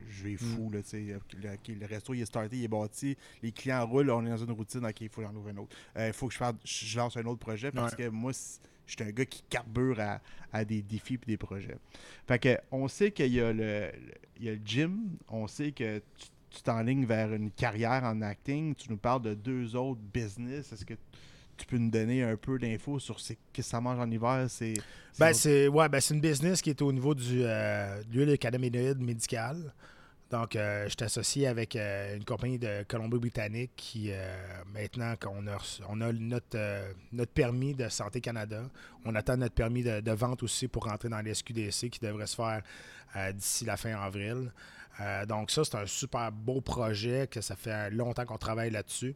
je, vais fou. Mm. Là, le, le, resto il est starté, il est bâti, les clients roulent, on est dans une routine, ok, il faut en ouvrir un autre. Il euh, faut que je, fasse, je lance un autre projet parce que moi, je suis un gars qui carbure à, des défis et des projets. Fait que on sait qu'il y, a le, il y a le gym, on sait que tu t'enlignes vers une carrière en acting, tu nous parles de deux autres business. Est-ce que tu peux nous donner un peu d'infos sur ce que ça mange en hiver? C'est, ben, c'est, ouais, ben, c'est une business qui est au niveau du, euh, de l'huile cannabinoïde médicale. Donc, euh, je suis associé avec euh, une compagnie de Colombie-Britannique qui, maintenant qu'on a, on a notre, notre permis de Santé Canada, on attend notre permis de, vente aussi pour rentrer dans les SQDC qui devrait se faire d'ici la fin avril. donc, ça, c'est un super beau projet que ça fait longtemps qu'on travaille là-dessus.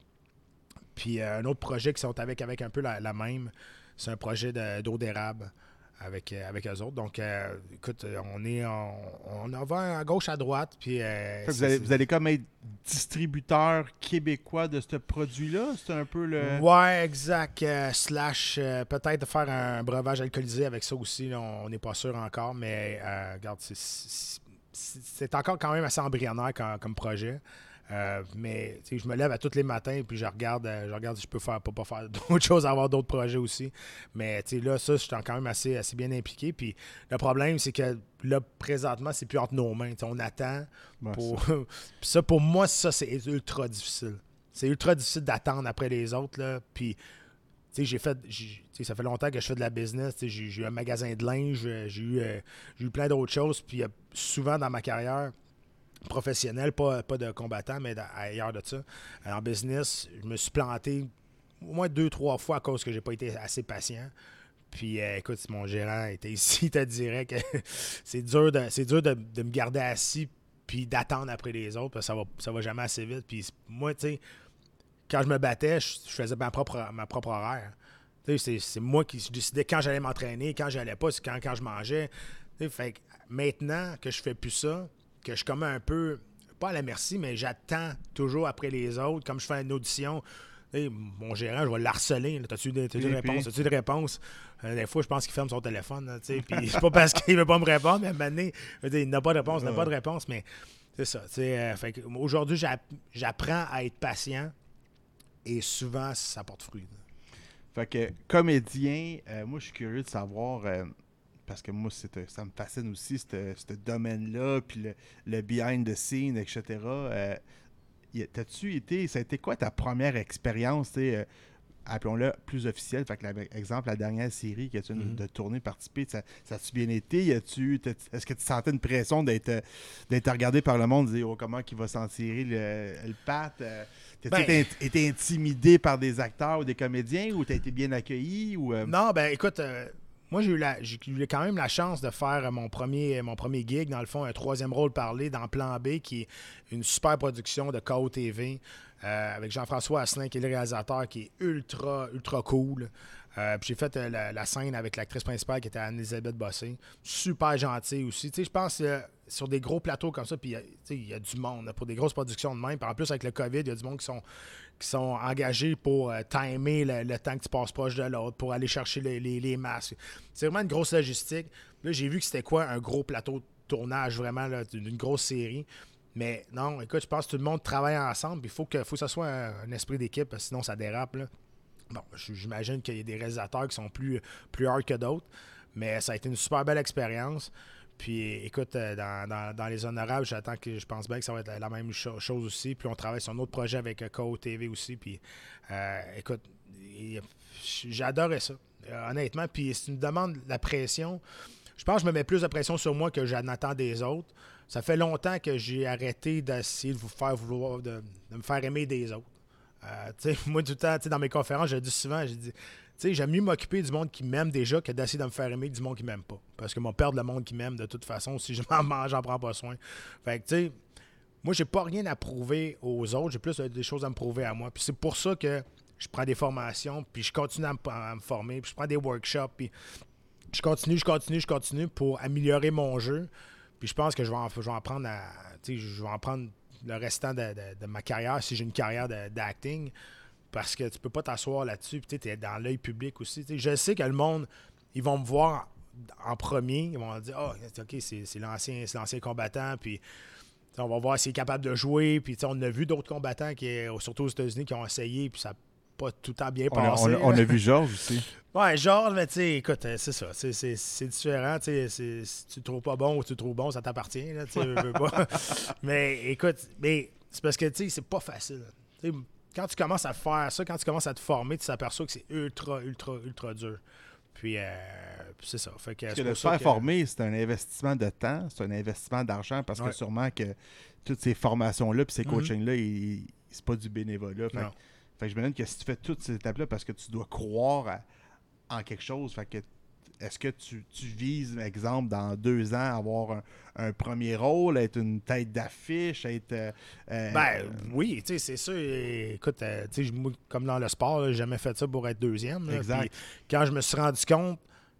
Puis euh, un autre projet qui sont avec, avec un peu la, même, c'est un projet d'eau d'érable avec, euh, avec eux autres. Donc, euh, écoute, on est on, on va à gauche, à droite. Puis, vous, allez, vous, allez, comme être distributeur québécois de ce produit-là? C'est un peu le. Ouais, exact. slash, peut-être faire un breuvage alcoolisé avec ça aussi. on n'est pas sûr encore, mais regarde, c'est encore quand même assez embryonnaire comme projet. Euh, mais je me lève à tous les matins puis je regarde, euh, je regarde si je peux faire, pas, pas faire d'autres choses, avoir d'autres projets aussi. Mais là, ça, je suis quand même assez, assez bien impliqué. Puis le problème, c'est que là, présentement, c'est plus entre nos mains. on attend. pour... ça. pour moi, ça, c'est ultra difficile. C'est ultra difficile d'attendre après les autres. Là. Puis j'ai fait ça fait longtemps que je fais de la business j'ai eu un magasin de linge j'ai eu, euh, eu plein d'autres choses puis souvent dans ma carrière professionnel, pas, pas de combattant, mais ailleurs de ça. En business, je me suis planté au moins deux, trois fois à cause que j'ai pas été assez patient. Puis euh, écoute, mon gérant était ici, il te dirait que c'est dur, de, c'est dur de, me garder assis puis d'attendre après les autres, parce que ça va, ça va jamais assez vite. Puis moi, tu sais, quand je me battais, je, faisais ma propre, ma propre horaire. C'est, c'est moi qui décidais quand j'allais m'entraîner, quand j'allais pas, c'est quand, quand je mangeais. fait maintenant que je fais plus ça, que je suis comme un peu, pas à la merci, mais j'attends toujours après les autres. Comme je fais une audition, mon gérant, je vais l'harceler. T'as-tu des, des réponses? As-tu des réponses? Euh, des fois, je pense qu'il ferme son téléphone. Puis c'est pas parce qu'il veut pas me répondre, mais à un moment il n'a pas de réponse, il n'a pas de réponse. Mais c'est ça. Euh, aujourd'hui, j'apprends à être patient et souvent, ça porte fruit. Fait que, comédien, euh, moi, je suis curieux de savoir parce que moi, ça me fascine aussi, ce domaine-là, puis le, behind the scene, etc. Euh, t'as-tu été, ça a été quoi ta première expérience, euh, appelons-le, plus officielle. Fait que, la- exemple, la dernière série que tu Mhm. de tourner, participer, ça, ça a-tu bien été? Est-ce que tu sentais une pression d'être euh, d'être regardé par le monde, de dire oh, comment il va s'en tirer le, le pat? Euh, T'as-tu Ben- été, été intimidé par des acteurs ou des comédiens ou t'as été bien accueilli? Ou, euh, Non, ben écoute, moi j'ai eu, la, j'ai quand même la chance de faire mon premier, mon premier gig, dans le fond, un troisième rôle parlé dans Plan B, qui est une super production de KO TV, euh, avec Jean-François Asselin, qui est le réalisateur, qui est ultra, ultra cool. Euh, puis j'ai fait euh, la, scène avec l'actrice principale qui était Anne-Elisabeth Bossé. Super gentille aussi. Je pense euh, sur des gros plateaux comme ça, puis il y a- du monde pour des grosses productions de même. Puis en plus, avec le COVID, il y a du monde qui sont, qui sont engagés pour euh, timer le, temps que tu passes proche de l'autre, pour aller chercher les, masques. C'est vraiment une grosse logistique. Là, j'ai vu que c'était quoi un gros plateau de tournage, vraiment, d'une grosse série. Mais non, écoute, je pense que tout le monde travaille ensemble. Il faut que, faut que ce soit un, esprit d'équipe, sinon ça dérape. Là. Bon, j'imagine qu'il y a des réalisateurs qui sont plus, plus que d'autres, mais ça a été une super belle expérience. Puis écoute, euh, dans, dans- les honorables, j'attends que je pense bien que ça va être la, même cho- chose aussi. Puis on travaille sur un autre projet avec euh, KO TV aussi. Puis euh, écoute, j'adorais ça, euh, honnêtement. Puis si tu me demandes la pression, je pense que je me mets plus de pression sur moi que j'en attends des autres. Ça fait longtemps que j'ai arrêté d'essayer de vous faire vouloir, de, me faire aimer des autres. Euh, moi, tout le temps, dans mes conférences, je dis souvent, dit, tu sais, j'aime mieux m'occuper du monde qui m'aime déjà que d'essayer de me faire aimer du monde qui m'aime pas. Parce que moi, perdre le monde qui m'aime de toute façon, si je m'en mange, j'en prends pas soin. Fait que, tu sais, moi, j'ai pas rien à prouver aux autres, j'ai plus euh, des choses à me prouver à moi. Puis c'est pour ça que je prends des formations, puis je continue à me, former, puis je prends des workshops, puis je continue, je continue, je continue pour améliorer mon jeu. Puis je pense que je vais en, prendre je vais en prendre le restant de, de- ma carrière si j'ai une carrière d'acting. Parce que tu peux pas t'asseoir là-dessus. Puis tu es dans l'œil public aussi. Je sais que le monde, ils vont me voir en premier. Ils vont dire Ah, OK, c'est l'ancien combattant. Puis on va voir s'il est capable de jouer. Puis on a vu d'autres combattants, qui, surtout aux États-Unis, qui ont essayé. Puis ça n'a pas tout le temps bien on, a, passé. on a- là. on a vu Georges aussi. Ouais, genre, mais tu sais, écoute, euh, c'est ça. C'est, différent. Si tu le trouves pas bon ou tu le trouves bon, ça t'appartient. Mais écoute, mais c'est parce que tu sais, c'est pas facile. Quand tu commences à faire ça, quand tu commences à te former, tu t'aperçois que c'est ultra, ultra, ultra dur. Puis, euh, puis c'est ça. Fait que, Parce que de se faire que- former, c'est un investissement de temps, c'est un investissement d'argent parce Ouais. que sûrement que toutes ces formations-là puis ces Mhm. coachings-là, ils- c'est pas du bénévolat. Fait, que- fait que je me demande que si tu fais toutes ces étapes-là parce que tu dois croire à- en quelque chose, fait que est-ce que tu, tu vises, exemple, dans deux ans, avoir un, un premier rôle, être une tête d'affiche, être. euh, euh, Ben oui, tu sais, c'est sûr. Écoute, euh, tu sais, comme dans le sport, j'ai jamais fait ça pour être deuxième. là. Exact. Puis quand je me suis rendu compte,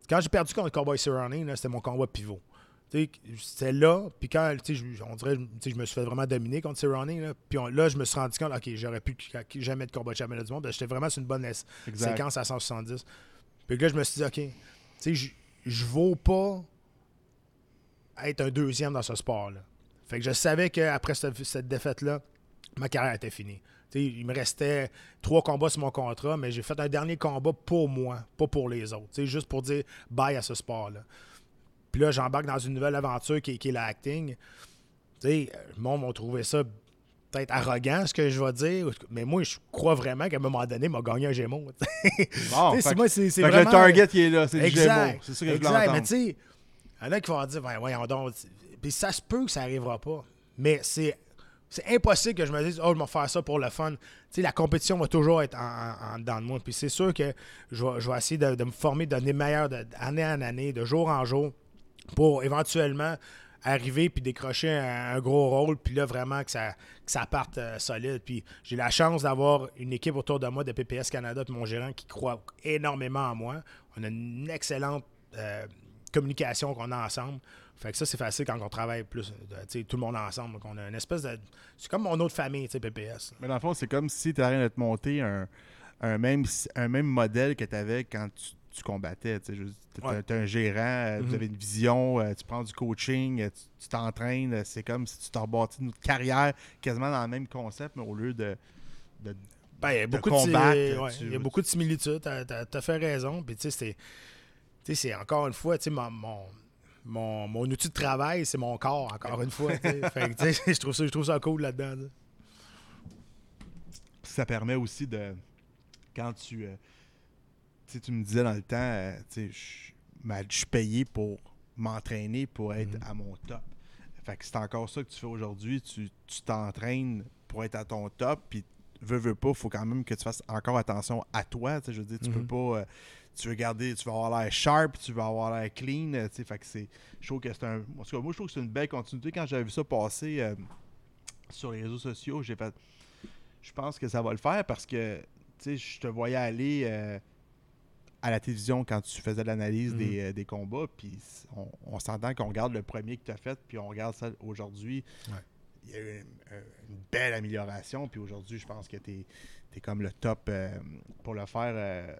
quand j'ai perdu contre Cowboy Cerrone, c'était mon combat pivot. Tu sais, C'était là, puis quand, tu sais, je- on dirait, tu sais, je me suis fait vraiment dominer contre Cerrone, là, puis là, je me suis rendu compte, OK, j'aurais pu jamais de combat de championnat du monde, j'étais vraiment sur une bonne séquence à 170. Puis là, je me suis dit, OK, je- vaux pas être un deuxième dans ce sport-là. Fait que je savais qu'après cette, cette défaite-là, ma carrière était finie. Il me restait trois combats sur mon contrat, mais j'ai fait un dernier combat pour moi, pas pour les autres. Juste pour dire bye à ce sport-là. Puis là, j'embarque dans une nouvelle aventure qui, est- qui est l'acting. Le monde m'a trouvé ça peut-être arrogant, ce que je vais dire, mais moi, je crois vraiment qu'à un moment donné, il m'a gagné un Gémeaux. Bon, c'est moi, c'est vraiment... le target, il est là, c'est le Exact. Gémeaux. C'est ça que je voulais exact. Mais tu sais, il y en a qui vont dire, ben, voyons donc. Puis ça se peut que ça n'arrivera pas. Mais c'est. C'est impossible que je me dise, oh, je vais faire ça pour le fun. Tu sais, la compétition va toujours être en, en- en dedans de moi. Puis c'est sûr que je vais, je vais essayer de, de me former, de devenir meilleur d'année en année, de jour en jour, pour éventuellement arriver puis décrocher un, gros rôle, puis là, vraiment que ça, que ça parte euh, solide. Puis j'ai la chance d'avoir une équipe autour de moi de PPS Canada, puis mon gérant qui croit énormément en moi. On a une excellente euh, communication qu'on a ensemble. Fait que ça, c'est facile quand on travaille plus, euh, tout le monde ensemble. Donc on a une espèce de. C'est comme mon autre famille, PPS. Mais dans le fond, c'est comme si tu de te monter un, un, même, un même modèle que tu avais quand tu, tu combattais. Tu Ouais. un gérant, euh, vous Mhm. avez une vision, euh, tu prends du coaching, euh, tu tu t'entraînes. euh, C'est comme si tu t'as rebâti une carrière quasiment dans le même concept, mais au lieu de. de- Ben, il y a beaucoup de, ouais, tu- il y a beaucoup de similitudes. T'as as, fait raison. Puis, tu sais, c'est- tu encore une fois, tu sais, mon, mon, mon, mon outil de travail, c'est mon corps, encore une fois. tu. Fait que, tu je trouve ça, je trouve ça cool là-dedans. là. ça permet aussi de quand tu. euh, tu sais, tu me disais dans le temps, euh, tu sais, je suis payé pour m'entraîner pour être Mhm. à mon top. Fait que c'est encore ça que tu fais aujourd'hui. Tu tu t'entraînes pour être à ton top, puis veux, veux pas, faut quand même que tu fasses encore attention à toi. Je veux dire, tu peux Mhm. pas. euh, tu veux garder, tu veux avoir l'air sharp, tu veux avoir l'air clean. euh, tu sais, Fait que c'est. Je trouve que c'est un. En tout cas, moi, je trouve que c'est une belle continuité. Quand j'avais vu ça passer euh, sur les réseaux sociaux, j'ai fait. Je pense que ça va le faire parce que je te voyais aller euh, à la télévision quand tu faisais l'analyse des, euh, des combats, puis on, on s'entend qu'on regarde le premier que tu as fait, puis on regarde ça aujourd'hui. Ouais. Il y a eu une, une belle amélioration, puis aujourd'hui, je pense que tu es, comme le top euh, pour le faire euh,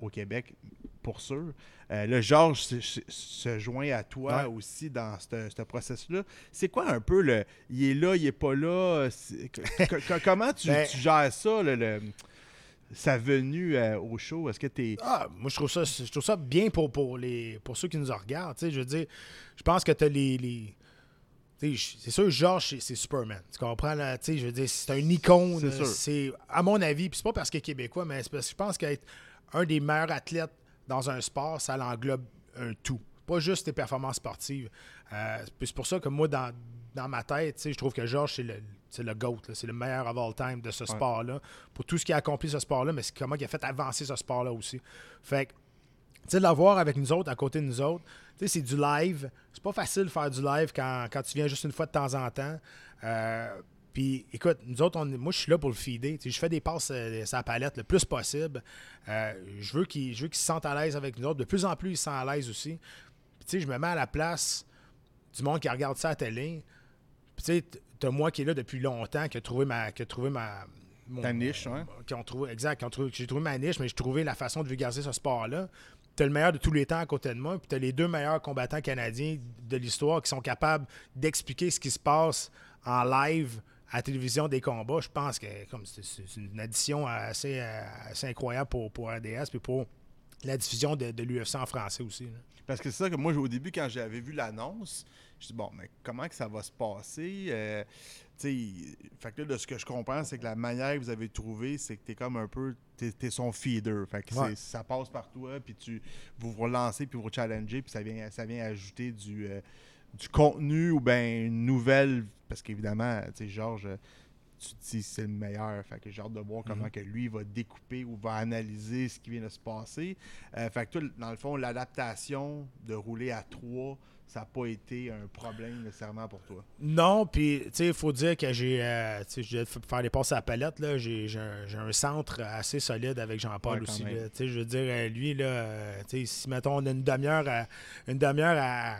au Québec, pour sûr. Euh, là, Georges se, joint à toi Ouais. aussi dans ce ce processus-là. C'est quoi un peu le. Il est là, il est pas là. comment tu, Ben- tu gères ça, le- le- sa venue euh, au show? Est-ce que tu es. Ah, moi, je trouve ça, je trouve ça bien pour, pour, les, pour ceux qui nous regardent. tu sais, Je veux dire, je pense que tu as les. c'est sûr, Georges, c'est- Superman. Tu comprends? Là, tu sais, je veux dire, c'est un icône. C'est à mon avis, puis c'est pas parce qu'il est québécois, mais c'est parce que je pense qu'être un des meilleurs athlètes dans un sport, ça l'englobe un tout. Pas juste tes performances sportives. Euh, puis c'est pour ça que moi, dans, dans ma tête, je trouve que Georges, c'est le, c'est le GOAT. C'est le meilleur of all time de ce sport-là. Pour tout ce qui a accompli ce sport-là, mais c'est comment il a fait avancer ce sport-là aussi. Fait que, tu sais, de l'avoir avec nous autres, à côté de nous autres, tu sais, c'est du live. C'est pas facile de faire du live quand, quand tu viens juste une fois de temps en temps. Euh, puis, écoute, nous autres, on moi, je suis là pour le feeder. Tu sais, je fais des passes euh, la palette le plus possible. Euh, je veux qu'ils se sentent à l'aise avec nous autres. De plus en plus, ils se sentent à l'aise aussi. Puis, tu sais, je me mets à la place du monde qui regarde ça à la télé. Tu sais, t'as moi qui est là depuis longtemps, qui a trouvé ma. Qui a trouvé ma mon- Ta niche, ouais. qui ont trouvé, exact, qui ont trouvé, j'ai trouvé ma niche, mais j'ai trouvé la façon de vulgariser ce sport-là. T'as le meilleur de tous les temps à côté de moi, puis t'as les deux meilleurs combattants canadiens de l'histoire qui sont capables d'expliquer ce qui se passe en live à la télévision des combats. Je pense que comme c'est une addition assez, euh, assez incroyable pour, pour RDS puis pour la diffusion de, de l'UFC en français aussi. là. Parce que c'est ça que moi, au début, quand j'avais vu l'annonce, je dis bon, mais comment que ça va se passer? Euh, tu sais, fait que là, de ce que je comprends, c'est que la manière que vous avez trouvé, c'est que t'es comme un peu, t'es, t'es son feeder. Fait que Ouais. ça passe par toi, puis tu, vous vous relancez, puis vous challengez, puis ça vient, ça vient ajouter du, euh, du contenu ou bien une nouvelle, parce qu'évidemment, tu sais, Georges, euh, tu te dis c'est le meilleur. Fait que j'ai hâte de voir comment que lui va découper ou va analyser ce qui vient de se passer. Euh, fait que toi, dans le fond, l'adaptation de rouler à 3, ça n'a pas été un problème nécessairement pour toi? Non, puis tu sais, il faut dire que j'ai, euh, je vais faire des passes à la palette, là, j'ai, j'ai un, j'ai un centre assez solide avec Jean-Paul Ouais, aussi. là. Tu sais, je veux dire, euh, lui, là, euh, tu sais, si mettons, on a une demi-heure à, une demi-heure à,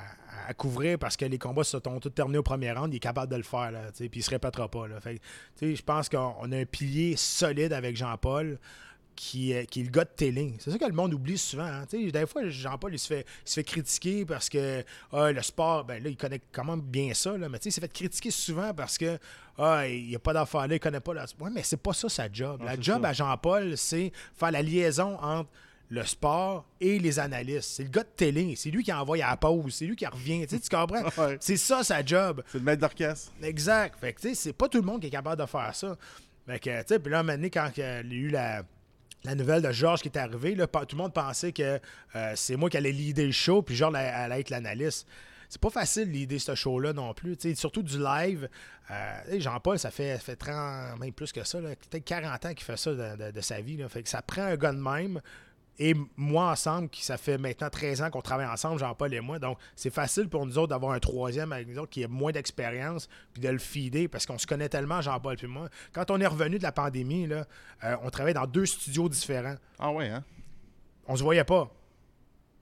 à couvrir parce que les combats se sont tous terminés au premier round, il est capable de le faire, là, tu sais, puis il se répétera pas. Je pense qu'on on a un pilier solide avec Jean-Paul. Qui, est- qui est le gars de télé. C'est ça que le monde oublie souvent. hein. Des fois, Jean-Paul, il se fait, il se fait critiquer parce que ah, le sport, ben là, il connaît quand même bien ça, là, mais il s'est fait critiquer souvent parce que ah, il n'y a pas d'affaires là, il connaît pas la. Ouais, mais c'est pas ça sa job. La job ça. à Jean-Paul, c'est faire la liaison entre le sport et les analystes. C'est le gars de télé. C'est lui qui envoie à la pause. C'est lui qui revient. Tu, sais, tu comprends? Ouais. C'est ça sa job. C'est le maître d'orchestre. Exact. Fait que, tu sais, c'est pas tout le monde qui est capable de faire ça. Fait que, tu sais, puis là, un moment donné, quand il y a eu la, la nouvelle de Georges qui est arrivée, là, tout le monde pensait que euh, c'est moi qui allais leader le show, puis Georges allait, être l'analyste. C'est pas facile de leader ce show-là non plus. Tu sais, surtout du live. Euh, Jean-Paul, ça fait, fait 30, même plus que ça, peut-être 40 ans qu'il fait ça de sa vie. Là. Fait que ça prend un gars de même et moi ensemble, qui ça fait maintenant 13 ans qu'on travaille ensemble, Jean-Paul et moi. Donc, c'est facile pour nous autres d'avoir un troisième avec nous autres qui a moins d'expérience, puis de le feeder, parce qu'on se connaît tellement, Jean-Paul et moi. Quand on est revenu de la pandémie, là, euh, on travaillait dans deux studios différents. Ah ouais, hein? On se voyait pas.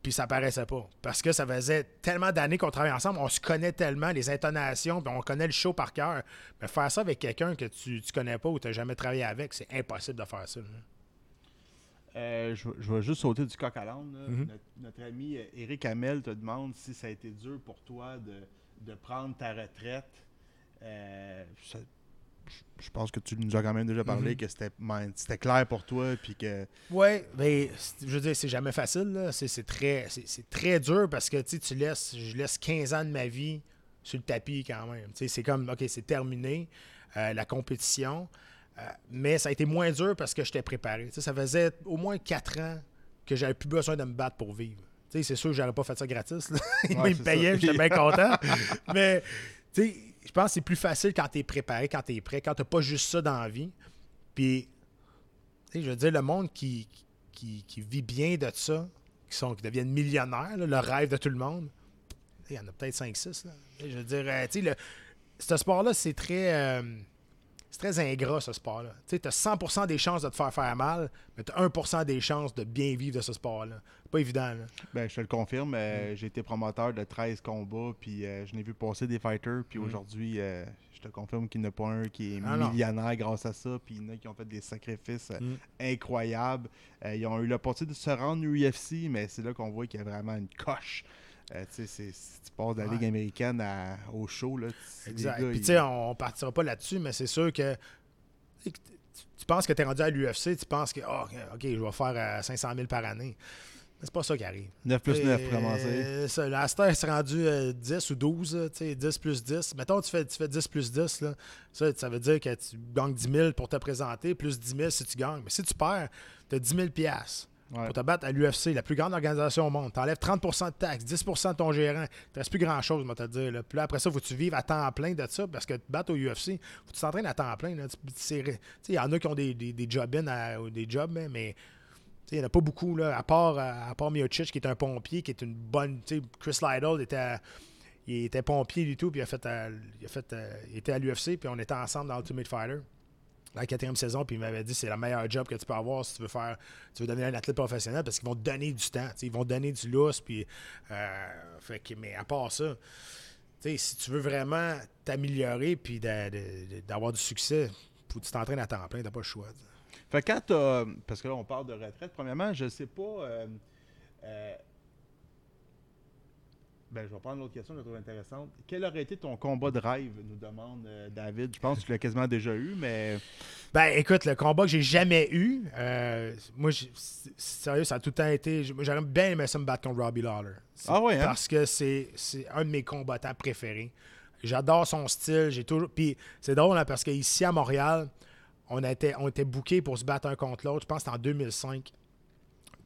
Puis ça paraissait pas. Parce que ça faisait tellement d'années qu'on travaillait ensemble, on se connaît tellement, les intonations, puis on connaît le show par cœur. Mais faire ça avec quelqu'un que tu, tu connais pas ou tu n'as jamais travaillé avec, c'est impossible de faire ça. là. Euh, je, je vais juste sauter du coq à l'âne. Mhm. notre, notre ami euh, Éric Hamel te demande si ça a été dur pour toi de, de prendre ta retraite. Euh, ça- je, je pense que tu nous as quand même déjà parlé Mhm. que c'était clair pour toi puis que Oui, mais c'est- je veux dire, c'est jamais facile. C'est, très, très dur parce que tu laisses, je laisse 15 ans de ma vie sur le tapis quand même. C'est comme, OK, c'est terminé, euh, la compétition. Mais ça a été moins dur parce que j'étais préparé. ça faisait au moins quatre ans que j'avais plus besoin de me battre pour vivre. c'est sûr que j'aurais pas fait ça gratis. Ils me payaient, j'étais bien content. mais je pense que c'est plus facile quand tu es préparé, quand tu es prêt, quand tu pas juste ça dans la vie. Puis, je veux dire, le monde qui, qui, vit bien de ça, qui, sont, qui deviennent millionnaires, le rêve de tout le monde, il y en a peut-être 5-6. Je veux dire, euh, tu sais, ce sport-là, c'est très. Euh, c'est très ingrat, ce sport-là. Tu as 100% des chances de te faire faire mal, mais tu as 1% des chances de bien vivre de ce sport-là. C'est pas évident. Ben, je te le confirme. Euh, mm. J'ai été promoteur de 13 combats, puis je n'ai vu passer des fighters, puis mm. aujourd'hui, je te confirme qu'il n'y en a pas un qui est ah millionnaire grâce à ça, puis il y en a qui ont fait des sacrifices mm. incroyables. ils ont eu l'opportunité de se rendre au UFC, mais c'est là qu'on voit qu'il y a vraiment une coche euh, tu pars de la Ligue américaine au show. Là, exact. Puis, tu sais, on, partira pas là-dessus, mais c'est sûr que tu penses que tu es rendu à l'UFC, tu penses que, oh, OK, je vais faire 500 euh, 000 par année. C'est pas ça qui arrive. 9 plus 9 pour commencer. Ça, la star c'est rendu 10 euh, ou 12, 10 plus 10. Mettons, tu fais, tu fais 10 plus 10. Là. Ça, ça veut dire que tu gagnes 10 000 pour te présenter, plus 10 000 si tu gagnes. Mais si tu perds, tu as 10 000 pour te battre à l'UFC, la plus grande organisation au monde. Tu enlèves 30% de taxes, 10% de ton gérant. Il ne reste plus grand-chose, moi, te dire. Puis là, après ça, faut que tu vives à temps plein de ça? Parce que te battre au UFC, faut que tu t'entraînes à temps plein. Il y en a qui ont des, des, des job des jobs, mais il n'y en a pas beaucoup, là, à part, à part Miocic, qui est un pompier, qui est une bonne. Chris Lytle était, il était pompier du tout, puis il, a fait, il, a fait, il était à l'UFC, puis on était ensemble dans Ultimate Fighter la quatrième saison, puis il m'avait dit c'est le meilleur job que tu peux avoir si tu veux faire, tu veux devenir un athlète professionnel parce qu'ils vont donner du temps, ils vont donner du lousse, puis euh, fait que, mais à part ça, si tu veux vraiment t'améliorer puis d'avoir du succès, faut que tu t'entraînes à temps plein, t'as pas le choix. Fait quand parce que là on parle de retraite, premièrement, je sais pas. Euh, euh, ben, je vais prendre l'autre question, je la trouve intéressante. Quel aurait été ton combat de rêve, nous demande euh, David? Je pense que tu l'as quasiment déjà eu, mais. Ben, écoute, le combat que j'ai jamais eu, euh, moi, sérieux, ça a tout le temps été. J'aurais bien aimé ça me battre contre Robbie Lawler. Ah ouais, hein? Parce que c'est un de mes combattants préférés. J'adore son style. J'ai toujours. Puis c'est drôle, hein, parce qu'ici à Montréal, on, était, on était bookés pour se battre un contre l'autre. Je pense que c'était en 2005.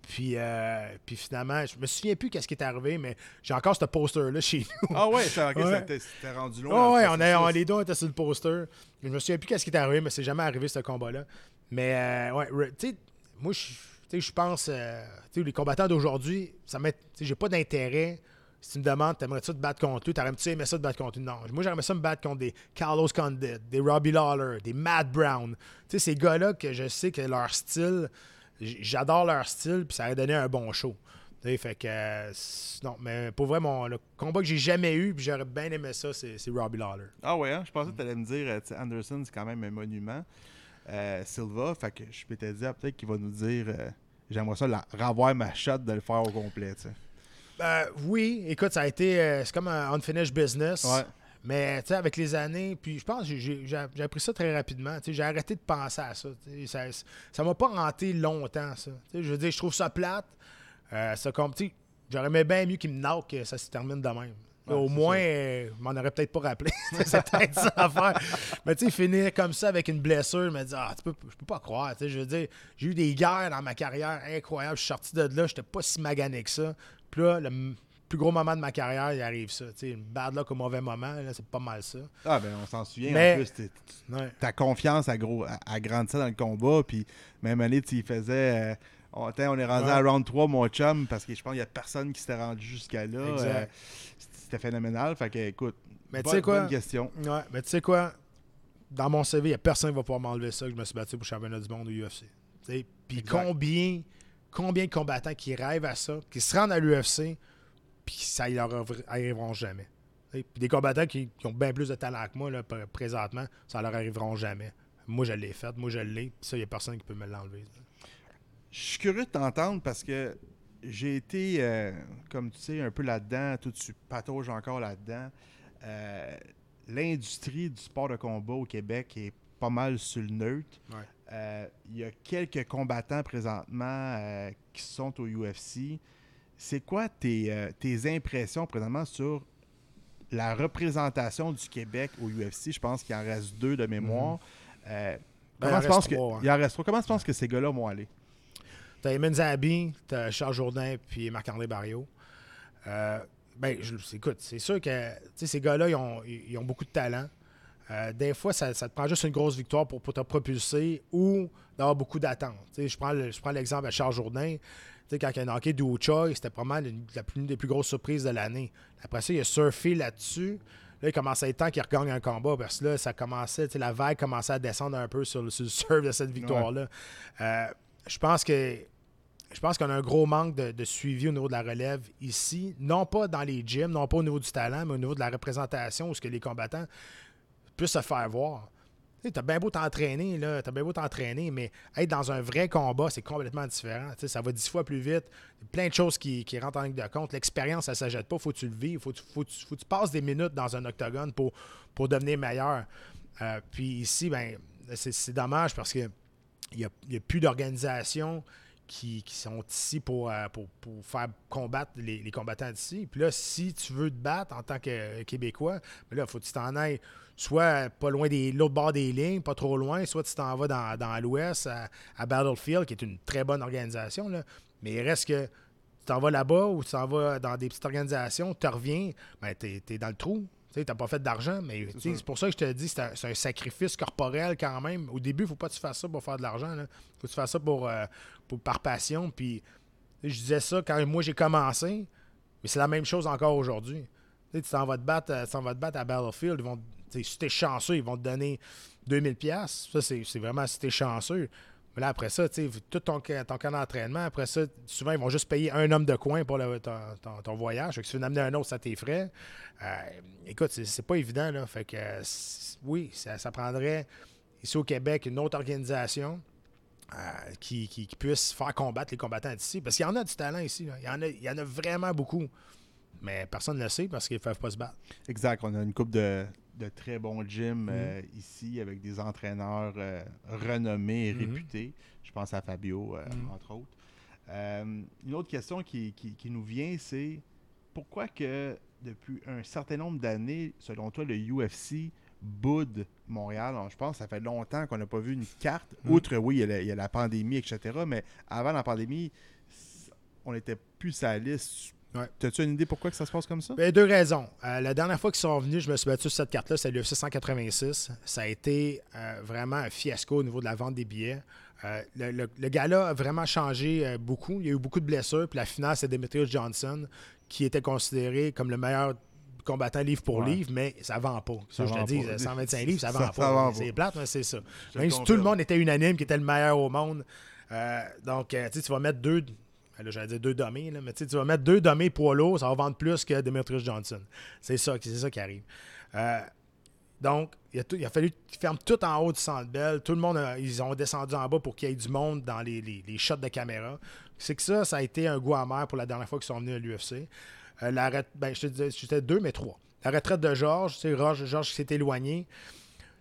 Puis, euh, puis finalement, je me souviens plus qu'est-ce qui est arrivé, mais j'ai encore ce poster-là chez nous. Ah ouais, ça, c'était rendu loin. Ah ouais, on, est, on, les deux étaient sur le poster. Je me souviens plus qu'est-ce qui est arrivé, mais c'est jamais arrivé ce combat-là. Mais euh, ouais, tu sais, moi, je, je pense, euh, tu sais, les combattants d'aujourd'hui, ça met, j'ai pas d'intérêt. Si tu me demandes, t'aimerais-tu te battre contre eux? T'aurais-tu aimé ça te battre contre eux? Non. Moi, j'aimerais ça me battre contre des Carlos Condit, des Robbie Lawler, des Matt Brown. Tu sais, ces gars-là que je sais que leur style, j'adore leur style, puis ça aurait donné un bon show. fait que, non, mais pour vrai, le combat que j'ai jamais eu, puis j'aurais bien aimé ça, c'est Robbie Lawler. Ah ouais, hein? je pensais que tu allais me dire, euh, Anderson, c'est quand même un monument. Euh, Silva, fait que je peux te dire peut-être qu'il va nous dire, euh, j'aimerais ça la, revoir ma shot de le faire au complet. Ben, oui, écoute, ça a été, c'est comme un unfinished business. Ouais. Mais tu sais, avec les années, puis je pense que j'ai appris ça très rapidement. J'ai arrêté de penser à ça. Ça ça m'a pas renté longtemps, ça. je veux dire, je trouve ça plate. Euh, ça comme, j'aurais aimé bien mieux qu'il me knock que ça se termine de même. Au moins, je m'en aurais peut-être pas rappelé. c'est peut-être ça à faire. Mais tu sais, finir comme ça avec une blessure, me dire, ah, tu peux, je peux pas croire. Je veux dire, j'ai eu des guerres dans ma carrière incroyables. Je suis sorti de là, j'étais pas si magané que ça. Puis là, le, plus gros moment de ma carrière, il arrive ça. sais, une bad luck au mauvais moment, c'est pas mal ça. Ah, ben on s'en souvient. en plus, ta confiance a, gros, a, grandi dans le combat. Puis même année, il faisait. Euh, on, on, est rendu à round 3, mon chum, parce que je pense qu'il n'y a personne qui s'était rendu jusqu'à là. Euh, c'était phénoménal. Fait que, écoute, mais tu sais quoi? bonne question. Ouais, mais tu sais quoi? Dans mon CV, il n'y a personne qui va pouvoir m'enlever ça que je me suis battu pour le championnat du monde au UFC. Puis combien, combien de combattants qui rêvent à ça, qui se rendent à l'UFC, puis ça ne leur arriveront jamais. Puis des combattants qui, ont bien plus de talent que moi là, présentement, ça leur arriveront jamais. Moi, je l'ai fait, moi, je l'ai, puis ça, il n'y a personne qui peut me l'enlever. Je suis curieux de t'entendre parce que j'ai été, euh, comme tu sais, un peu là-dedans, tout tu patauges encore là-dedans. Euh, l'industrie du sport de combat au Québec est pas mal sur le neutre. Euh, il y a quelques combattants présentement qui sont au UFC c'est quoi euh, tes, impressions présentement sur la représentation du Québec au UFC? Je pense qu'il en reste deux de mémoire. Mhm. Euh, Ben, Comment il tu en penses que, hein. il en reste trois? Comment tu penses que ces gars-là vont aller? T'as Emin Zabi, t'as Charles Jourdain, puis Marc-André Barrio. Euh, ben, je- écoute, c'est sûr que ces gars-là, ils ont, ils ont beaucoup de talent. Euh, des fois, ça, ça te prend juste une grosse victoire pour, pour te propulser ou d'avoir beaucoup d'attentes. Tu sais, Je prends le- je prends l'exemple de Charles Jourdain. Tu sais, Quand il a knocké du Choi, c'était probablement une, la plus- une des plus grosses surprises de l'année. Après ça, il a surfé là-dessus. Là, il commençait à être temps qu'il regagne un combat parce que là, ça commençait, la vague commençait à descendre un peu sur, le- sur le surf de cette victoire-là. Euh, je pense que je pense qu'on a un gros manque de, de suivi au niveau de la relève ici. Non pas dans les gyms, non pas au niveau du talent, mais au niveau de la représentation, où ce que les combattants puissent se faire voir. Tu as bien beau t'entraîner, là, t'as bien beau t'entraîner, mais être dans un vrai combat, c'est complètement différent. Ça va dix fois plus vite. Plein de choses qui, qui rentrent en ligne de compte. L'expérience, ça ne s'achète pas. Faut que tu le vives. Faut, faut, faut que tu passes des minutes dans un octogone pour, pour devenir meilleur. Euh, puis ici, ben, c'est dommage parce que il n'y a, y a plus d'organisations qui, sont ici pour, euh, pour, pour faire combattre les, combattants d'ici. Puis là, si tu veux te battre en tant que euh, Québécois, ben là, il faut que tu t'en ailles soit pas loin de l'autre bord des lignes, pas trop loin, soit tu t'en vas dans, dans l'Ouest, à, à Battlefield, qui est une très bonne organisation. Là. Mais il reste que tu t'en vas là-bas ou tu t'en vas dans des petites organisations, tu reviens, ben, tu es, dans le trou. Tu n'as pas fait d'argent, mais tu c'est pour ça que je te dis c'est un, sacrifice corporel quand même. Au début, il ne faut pas que tu fasses ça pour faire de l'argent. Il faut que tu fasses ça pour, euh, pour, par passion. Puis je disais ça quand moi j'ai commencé, mais c'est la même chose encore aujourd'hui. Tu tu t'en vas te battre, euh, tu vas te battre à Battlefield, ils vont, tu si t'es chanceux, ils vont te donner 2000 pièces. Ça, c'est c'est vraiment si t'es chanceux. Mais là, après ça, tu sais, tout ton, ton camp d'entraînement, après ça, souvent, ils vont juste payer un homme de coin pour ton, ton- voyage. Fait que si tu veux en amener un autre, ça tes frais. Euh, écoute, c'est pas évident, là. Fait que, oui, ça, ça prendrait, ici au Québec, une autre organisation euh, qui, qui- qui puisse faire combattre les combattants d'ici. Parce qu'il y en a du talent ici, là. Il y en a, il y en a vraiment beaucoup. Mais personne ne le sait parce qu'ils ne peuvent pas se battre. Exact. On a une coupe de, de très bons gyms euh, ici avec des entraîneurs euh, renommés et Mhm. réputés. Je pense à Fabio, euh, Mhm. entre autres. Une autre question qui, qui- qui nous vient, c'est pourquoi que depuis un certain nombre d'années, selon toi, le UFC boude Montréal? Alors, je pense que ça fait longtemps qu'on n'a pas vu une carte. Mhm. Outre, oui, il y, a la, il y a la pandémie, etc. Mais avant la pandémie, on n'était plus la liste. Ouais. As-tu une idée pourquoi que ça se passe comme ça? Ben, deux raisons. Euh, la dernière fois qu'ils sont venus, je me suis battu sur cette carte-là, c'est l'UFC 186. Ça a été euh, vraiment un fiasco au niveau de la vente des billets. Euh, le, le- le gala a vraiment changé beaucoup. Il y a eu beaucoup de blessures. Puis la finale, c'est Demetrius Johnson, qui était considéré comme le meilleur combattant livre pour Ouais. livre, mais ça vend pas. Ça, Ça je te dis, pas. 125 livres, ça vend ça pas. C'est plate, mais c'est ça. Je Même si tout le monde était unanime qu'il était le meilleur au monde. Donc, tu vas mettre deux. Là, j'allais dire deux dommés, là, mais tu vas mettre deux dommés poids lourds, ça va vendre plus que Demetrius Johnson. C'est ça, c'est ça qui arrive. Euh, donc, il a, tout- il a fallu qu'ils ferment tout en haut du centre. Tout le monde, ils ont descendu en bas pour qu'il y ait du monde dans les, les- les shots de caméra. C'est que ça, ça a été un goût amer pour la dernière fois qu'ils sont venus à l'UFC. Euh, la ben, je te disais, j'étais deux, mais trois. La retraite de Georges, tu sais, Georges, s'est éloigné.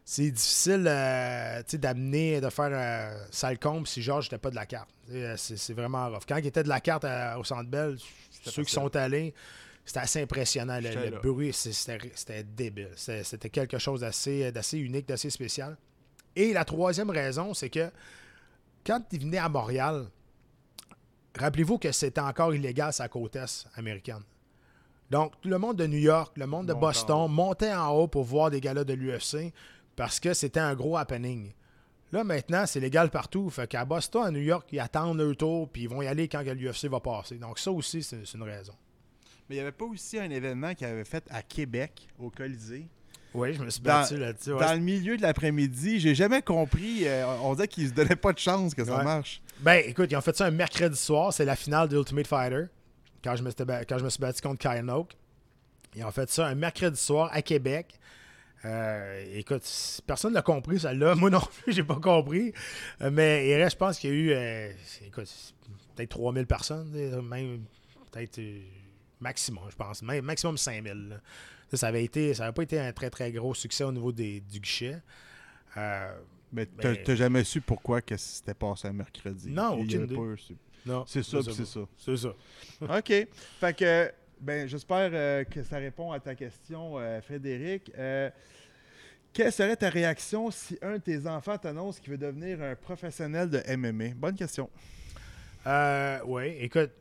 C'est difficile euh, d'amener, de faire euh, sale comble si Georges n'était pas de la carte. Euh, C'est vraiment rough. Quand il était de la carte à- au Centre Bell, ceux qui sont allés, c'était assez impressionnant. Le, bruit, c'était débile. C'était quelque chose d'assez unique, d'assez spécial. Et la troisième raison, c'est que quand il venait à Montréal, rappelez-vous que c'était encore illégal sa côte est américaine. Donc, tout le monde de New York, le monde de Boston montait en haut pour voir des galas de l'UFC parce que c'était un gros happening. Là, maintenant, c'est légal partout. Fait qu'à Boston, à New York, ils attendent leur tour puis ils vont y aller quand l'UFC va passer. Donc, ça aussi, c'est une raison. Mais il n'y avait pas aussi un événement qu'il avait fait à Québec, au Colisée? Oui, je me suis battu là-dessus. ouais. Dans le milieu de l'après-midi, j'ai jamais compris. euh, on disait qu'ils se donnaient pas de chance que ça Ouais. marche. Ben, écoute, ils ont fait ça un mercredi soir. C'est la finale de Ultimate Fighter. Quand je me suis, ba- quand je me suis battu contre Kyle Noak. Ils ont fait ça un mercredi soir à Québec. Euh, écoute, personne ne l'a compris, celle-là. Moi non plus, j'ai pas compris. Euh, mais il reste, je pense qu'il y a eu, euh, écoute, peut-être 3000 personnes, même peut-être maximum, je pense. Même, maximum 5000. là. Ça, ça avait été, ça avait pas été un très très gros succès au niveau des, du guichet. Mais t'as Mais- t'as jamais su pourquoi que c'était passé un mercredi. Non, aucune idée. pas non, C'est ça, c'est ça. C'est ça. OK. Fait que, ben, j'espère euh, que ça répond à ta question, euh, Frédéric. Euh, Quelle serait ta réaction si un de tes enfants t'annonce qu'il veut devenir un professionnel de MMA? Bonne question. Oui, écoute,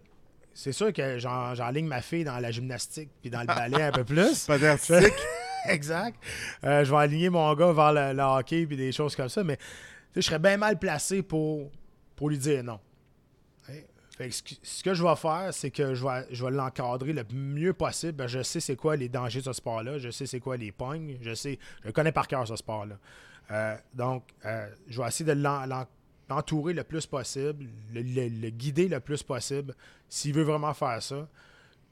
c'est sûr que j'en- j'enligne ma fille dans la gymnastique puis dans le ballet un peu plus. Pas d'artistique. exact. Je vais aligner mon gars vers le, le hockey puis des choses comme ça, mais je serais bien mal placé pour, pour lui dire non. Fait ce, que, je vais faire, c'est que je vais, je vais l'encadrer le mieux possible. Ben, je sais c'est quoi les dangers de ce sport-là, je sais c'est quoi les pognes, je sais, je connais par cœur ce sport-là. Euh, donc, euh, je vais essayer de l'en- l'en- l'entourer le plus possible, le, le- guider le plus possible, s'il veut vraiment faire ça.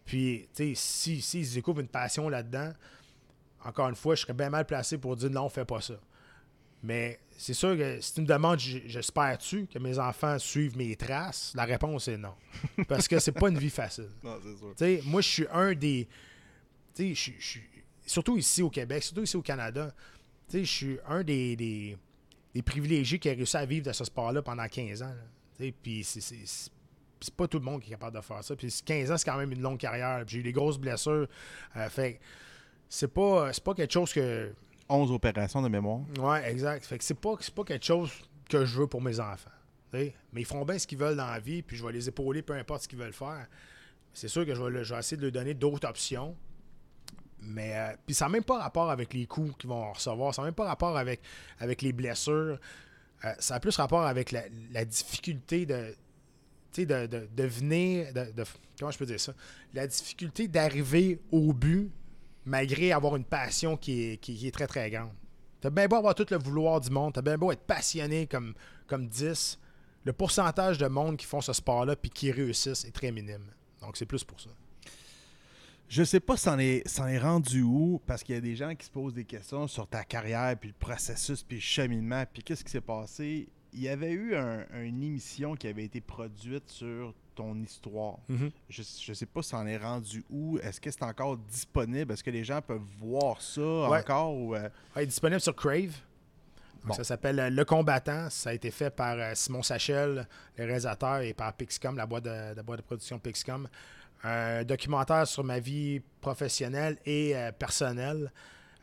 Puis, tu sais, si, s'il découvre une passion là-dedans, encore une fois, je serais bien mal placé pour dire non, fais pas ça. Mais c'est sûr que si tu me demandes, j'espère-tu que mes enfants suivent mes traces, la réponse est non. Parce que c'est pas une vie facile. non, c'est sûr. Moi, je suis un des. Tu sais, je suis- Surtout ici au Québec, surtout ici au Canada, tu sais, je suis un des, des, des privilégiés qui a réussi à vivre de ce sport-là pendant 15 ans. Puis c'est- pas tout le monde qui est capable de faire ça. Puis 15 ans, c'est quand même une longue carrière. J'ai eu des grosses blessures. Euh, fait c'est pas, c'est pas quelque chose que. 11 opérations de mémoire. Ouais, exact. Fait que c'est pas, quelque chose que je veux pour mes enfants. Mais ils font bien ce qu'ils veulent dans la vie, puis je vais les épauler peu importe ce qu'ils veulent faire. C'est sûr que je vais, je essayer de leur donner d'autres options. Mais euh, puis ça n'a même pas rapport avec les coups qu'ils vont recevoir, ça n'a même pas rapport avec, avec les blessures. Euh, ça a plus rapport avec la, difficulté de, de, de, de venir. De- comment je peux dire ça? La difficulté d'arriver au but malgré avoir une passion qui est, très très grande. T'as bien beau avoir tout le vouloir du monde, t'as bien beau être passionné comme, comme 10. Le pourcentage de monde qui font ce sport-là puis qui réussissent est très minime. Donc c'est plus pour ça. Je sais pas si c'en est, est rendu où, parce qu'il y a des gens qui se posent des questions sur ta carrière, puis le processus, puis le cheminement, puis qu'est-ce qui s'est passé. Il y avait eu un- une émission qui avait été produite sur ton histoire. Je, je sais pas si c'en est rendu où. Est-ce que c'est encore disponible? Est-ce que les gens peuvent voir ça Ouais. encore? Ou, euh, Ouais, il est disponible sur Crave. Bon. Ça s'appelle euh, Le Combattant. Ça a été fait par euh, Simon Sachel, le réalisateur, et par Pixcom, la boîte de, la boîte de production Pixcom. Un documentaire sur ma vie professionnelle et euh, personnelle.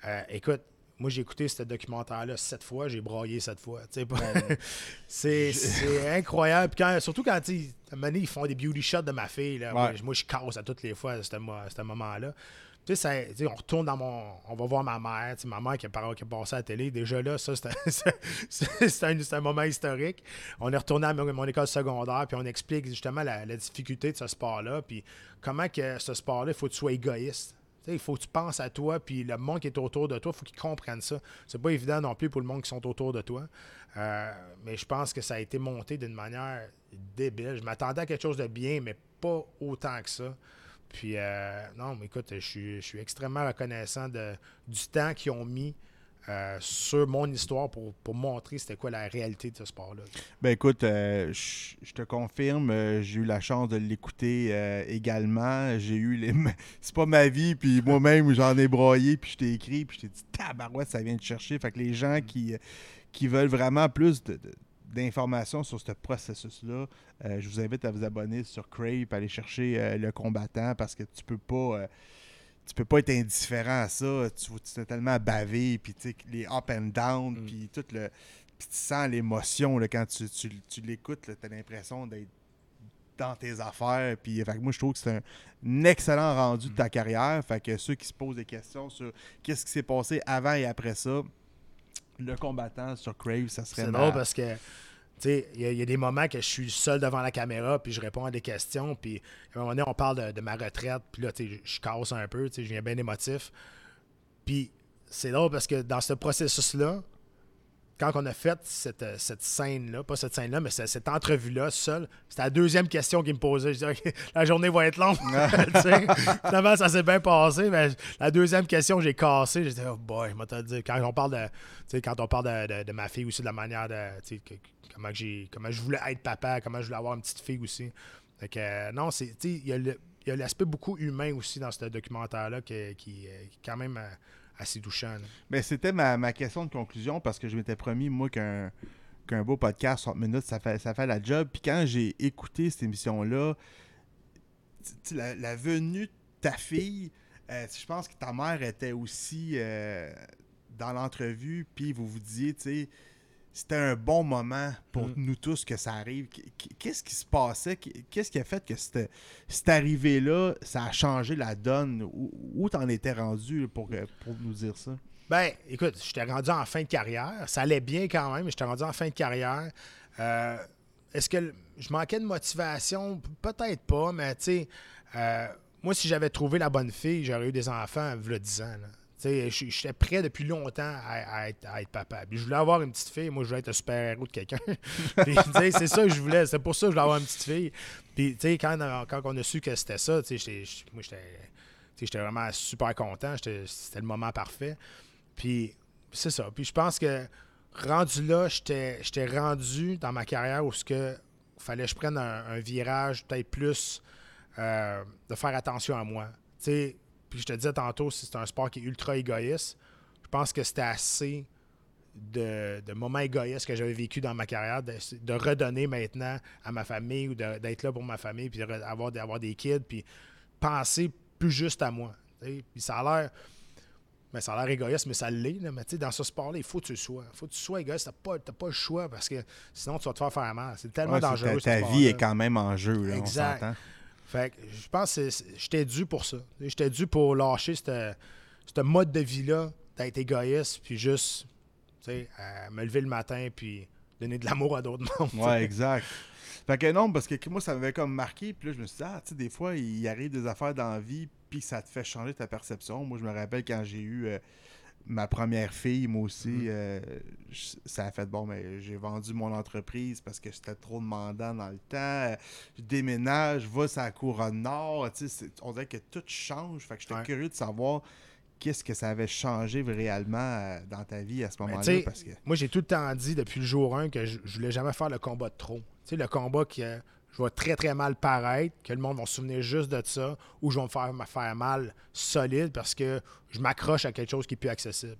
Euh, écoute, moi j'ai écouté ce documentaire-là sept fois, j'ai braillé sept fois. c'est incroyable. Puis quand- surtout quand tu sais, à un moment donné, ils font des beauty shots de ma fille. Là. Moi, Ouais. je- Moi, je casse à toutes les fois à ce, moment-là. Tu sais, on retourne dans mon. On va voir ma mère, ma mère qui a, qui a passé à la télé. Déjà là, ça, c'est un, moment historique. On est retourné à mon, mon école secondaire, puis on explique justement la, la difficulté de ce sport-là, puis comment que ce sport-là, il faut que tu sois égoïste. Il faut que tu penses à toi, puis le monde qui est autour de toi, il faut qu'ils comprennent ça. C'est pas évident non plus pour le monde qui sont autour de toi. Euh, mais je pense que ça a été monté d'une manière débile. Je m'attendais à quelque chose de bien, mais pas autant que ça. Puis, euh, non, mais écoute, je suis, je suis extrêmement reconnaissant de, du temps qu'ils ont mis euh, sur mon histoire pour, pour montrer c'était quoi la réalité de ce sport-là. Ben écoute, euh, je te confirme, euh, j'ai eu la chance de l'écouter également. J'ai eu les. C'est pas ma vie, puis moi-même j'en ai broyé, puis je t'ai écrit, puis je t'ai dit tabarouette, ça vient de chercher. Fait que les gens qui, qui veulent vraiment plus de- de- d'informations sur ce processus-là, euh, je vous invite à vous abonner sur Crave, aller chercher euh, le combattant parce que tu peux pas. euh, tu peux pas être indifférent à ça. Tu tu t'es tellement bavé, puis les up and down, Mm. puis tout le. Puis tu sens l'émotion quand tu, tu, tu l'écoutes, tu as l'impression d'être dans tes affaires. Puis fait que moi, je trouve que c'est un, un excellent rendu de ta carrière. Fait que ceux qui se posent des questions sur qu'est-ce qui s'est passé avant et après ça, le combattant sur Crave, ça serait C'est drôle parce que, il y, y a des moments que je suis seul devant la caméra, puis je réponds à des questions, puis à un moment donné, on parle de, ma retraite, puis là, je, casse un peu, je viens bien émotif. Puis c'est drôle parce que dans ce processus-là, quand on a fait cette, euh, cette scène-là, pas cette scène-là, mais cette, cette entrevue-là seule, c'était la deuxième question qu'il me posait. Je disais, OK, la journée va être longue. Finalement, ça s'est bien passé, mais la deuxième question, j'ai cassé. J'ai dit, oh boy, je dire. Quand on parle de, quand on parle de, de- de ma fille aussi, de la manière de, que- comment, j'ai, comment je voulais être papa, comment je voulais avoir une petite fille aussi. Fait que, euh, non, c'est, il y a l'aspect beaucoup humain aussi dans ce documentaire-là qui, euh, qui est quand même euh, assez touchant. Mais c'était ma, ma question de conclusion parce que je m'étais promis, moi, qu'un beau podcast, 30 minutes, ça fait, ça fait la job. Puis quand j'ai écouté cette émission-là, la venue de ta fille, euh, je pense que ta mère était aussi euh, dans l'entrevue, puis vous vous disiez, tu sais, c'était un bon moment pour Mm. nous tous que ça arrive. Qu- qu- Qu'est-ce qui se passait? Qu- Qu'est-ce qui a fait que cette, cette arrivée-là, ça a changé la donne? Où, t'en étais rendu pour, euh, pour nous dire ça? Ben, écoute, j'étais rendu en fin de carrière. Ça allait bien quand même, mais j'étais rendu en fin de carrière. Euh, Est-ce que je manquais de motivation? Peut-être pas, mais tu sais, euh, moi, si j'avais trouvé la bonne fille, j'aurais eu des enfants il y a 10 ans. là. J'étais prêt depuis longtemps à, à être, papa. Puis je voulais avoir une petite fille. Moi, je voulais être un super-héros de quelqu'un. C'est ça que je voulais. C'est pour ça que je voulais avoir une petite fille. Puis, quand, quand on a su que c'était ça, moi, j'étais vraiment super content. C'était le moment parfait. Puis, c'est ça. Puis, je pense que rendu là, j'étais rendu dans ma carrière où ce que fallait que je prenne un, virage peut-être plus euh, de faire attention à moi. Puis je te disais tantôt, c'est un sport qui est ultra égoïste. Je pense que c'était assez de, de moments égoïstes que j'avais vécu dans ma carrière, de, de redonner maintenant à ma famille ou d'être là pour ma famille, puis d'avoir d'avoir des kids, puis penser plus juste à moi. Puis ça a l'air. Mais ça a l'air égoïste, mais ça l'est. Mais tu sais, dans ce sport-là, il faut que tu le sois. Il faut que tu sois égoïste. Tu n'as pas, t'as pas le choix parce que sinon, tu vas te faire faire mal. C'est tellement Ouais, dangereux. ta ce ta vie est quand même en jeu, là, Exact. Fait que je pense que j'étais dû pour ça. J'étais dû pour lâcher ce mode de vie-là, d'être égoïste, puis juste tu sais, à me lever le matin, puis donner de l'amour à d'autres mondes. Ouais, exact. Fait que non, parce que moi, ça m'avait comme marqué. Puis là, je me suis dit, ah, tu sais, des fois, il arrive des affaires dans la vie, puis ça te fait changer ta perception. Moi, je me rappelle quand j'ai eu euh, ma première fille, moi aussi, Mhm. euh, je- ça a fait bon, mais j'ai vendu mon entreprise parce que c'était trop demandant dans le temps. Je déménage, je vais sur la couronne nord. On dirait que tout change. Fait que j'étais Ouais. curieux de savoir qu'est-ce que ça avait changé réellement euh, dans ta vie à ce moment-là. Parce que Moi, j'ai tout le temps dit depuis le jour 1 que je, je voulais jamais faire le combat de trop. Tu sais, le combat qui euh, je vais très très mal paraître, que le monde va se souvenir juste de ça, ou je vais me faire, mal solide parce que je m'accroche à quelque chose qui est plus accessible.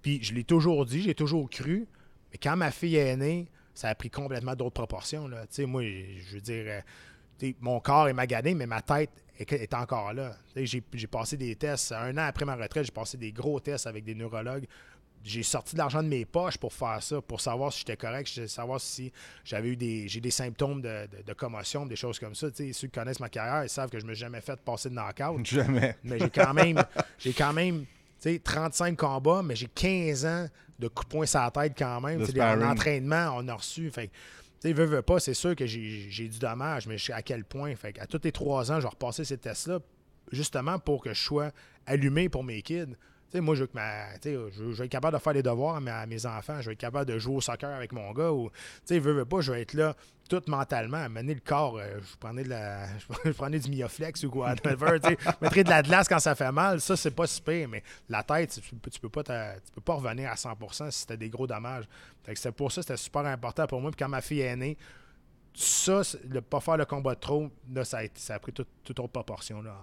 Puis je l'ai toujours dit, j'ai toujours cru, mais quand ma fille est née, ça a pris complètement d'autres proportions. Là. Tu sais, moi, je veux dire, euh, mon corps est magané, mais ma tête est, est encore là. J'ai passé des tests. Un an après ma retraite, j'ai passé des gros tests avec des neurologues. J'ai sorti de l'argent de mes poches pour faire ça, pour savoir si j'étais correct, savoir si j'avais eu des, j'ai des symptômes de, de- de commotion, des choses comme ça. Ceux qui connaissent ma carrière, ils savent que je ne me suis jamais fait passer de knockout. jamais. Mais j'ai quand même, j'ai quand même, tu sais, 35 combats, mais j'ai 15 ans de coups de poing sur la tête quand même. En entraînement, on a reçu. Fait tu veux, veux pas, c'est sûr que j'ai du dommage, mais je sais à quel point. Fait à tous les trois ans, je vais repasser ces tests-là, justement pour que je sois allumé pour mes kids. Moi, je veux, que ma, je, être capable de faire les devoirs à à mes enfants. Je veux être capable de jouer au soccer avec mon gars. Ou, veux, veux pas, je vais être là tout mentalement. Amener le corps, euh, je prenais de la, je prenais du Mioflex ou quoi, mettrais de la glace quand ça fait mal. Ça, c'est pas si pire, mais la tête, tu, peux- pas tu peux pas revenir à 100% si t'as des gros dommages. C'est pour ça, c'était super important pour moi. Puis quand ma fille est née, ça, le pas faire le combat trop, là, ça a, pris toute, toute autre proportion. Là,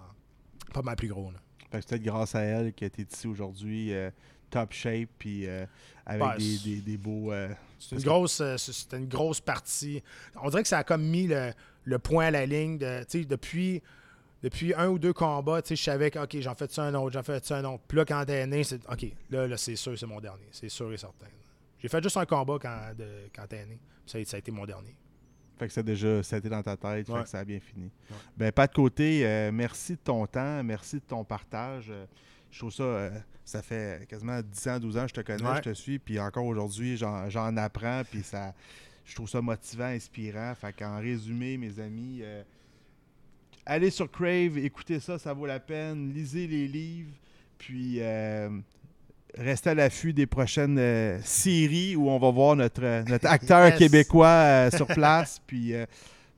pas mal plus gros. Là. C'est peut-être grâce à elle que tu es ici aujourd'hui, euh, top shape, puis euh, avec Ben, des, des, des beaux. euh, C'est une grosse, euh, c'est- une grosse partie. On dirait que ça a comme mis le, le point à la ligne. De, depuis, depuis un ou deux combats, je savais que OK, j'en fais ça un autre, j'en fais ça un autre. Puis là, quand t'es né, c'est OK, là, là c'est sûr, c'est mon dernier. C'est sûr et certain. J'ai fait juste un combat quand, de, quand t'es né. Ça a été mon dernier. Fait que ça a déjà été dans ta tête, fait que ça a bien fini. Ouais. Ben, pas de côté, euh, merci de ton temps, merci de ton partage. Euh, je trouve ça, euh, ça fait quasiment 10 ans, 12 ans que je te connais, Ouais. je te suis, puis encore aujourd'hui, j'en apprends, puis ça, je trouve ça motivant, inspirant. Fait qu'en résumé, mes amis, allez sur Crave, écoutez ça, ça vaut la peine, lisez les livres, puis restez à l'affût des prochaines euh, séries où on va voir notre, euh, notre acteur Yes. québécois euh, sur place, puis euh,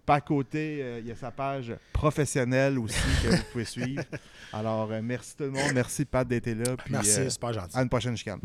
par côté, euh, il y a sa page professionnelle aussi que vous pouvez suivre. Alors, euh, merci tout le monde, merci Pat d'être là, puis Merci, euh, c'est super gentil. à une prochaine chicane.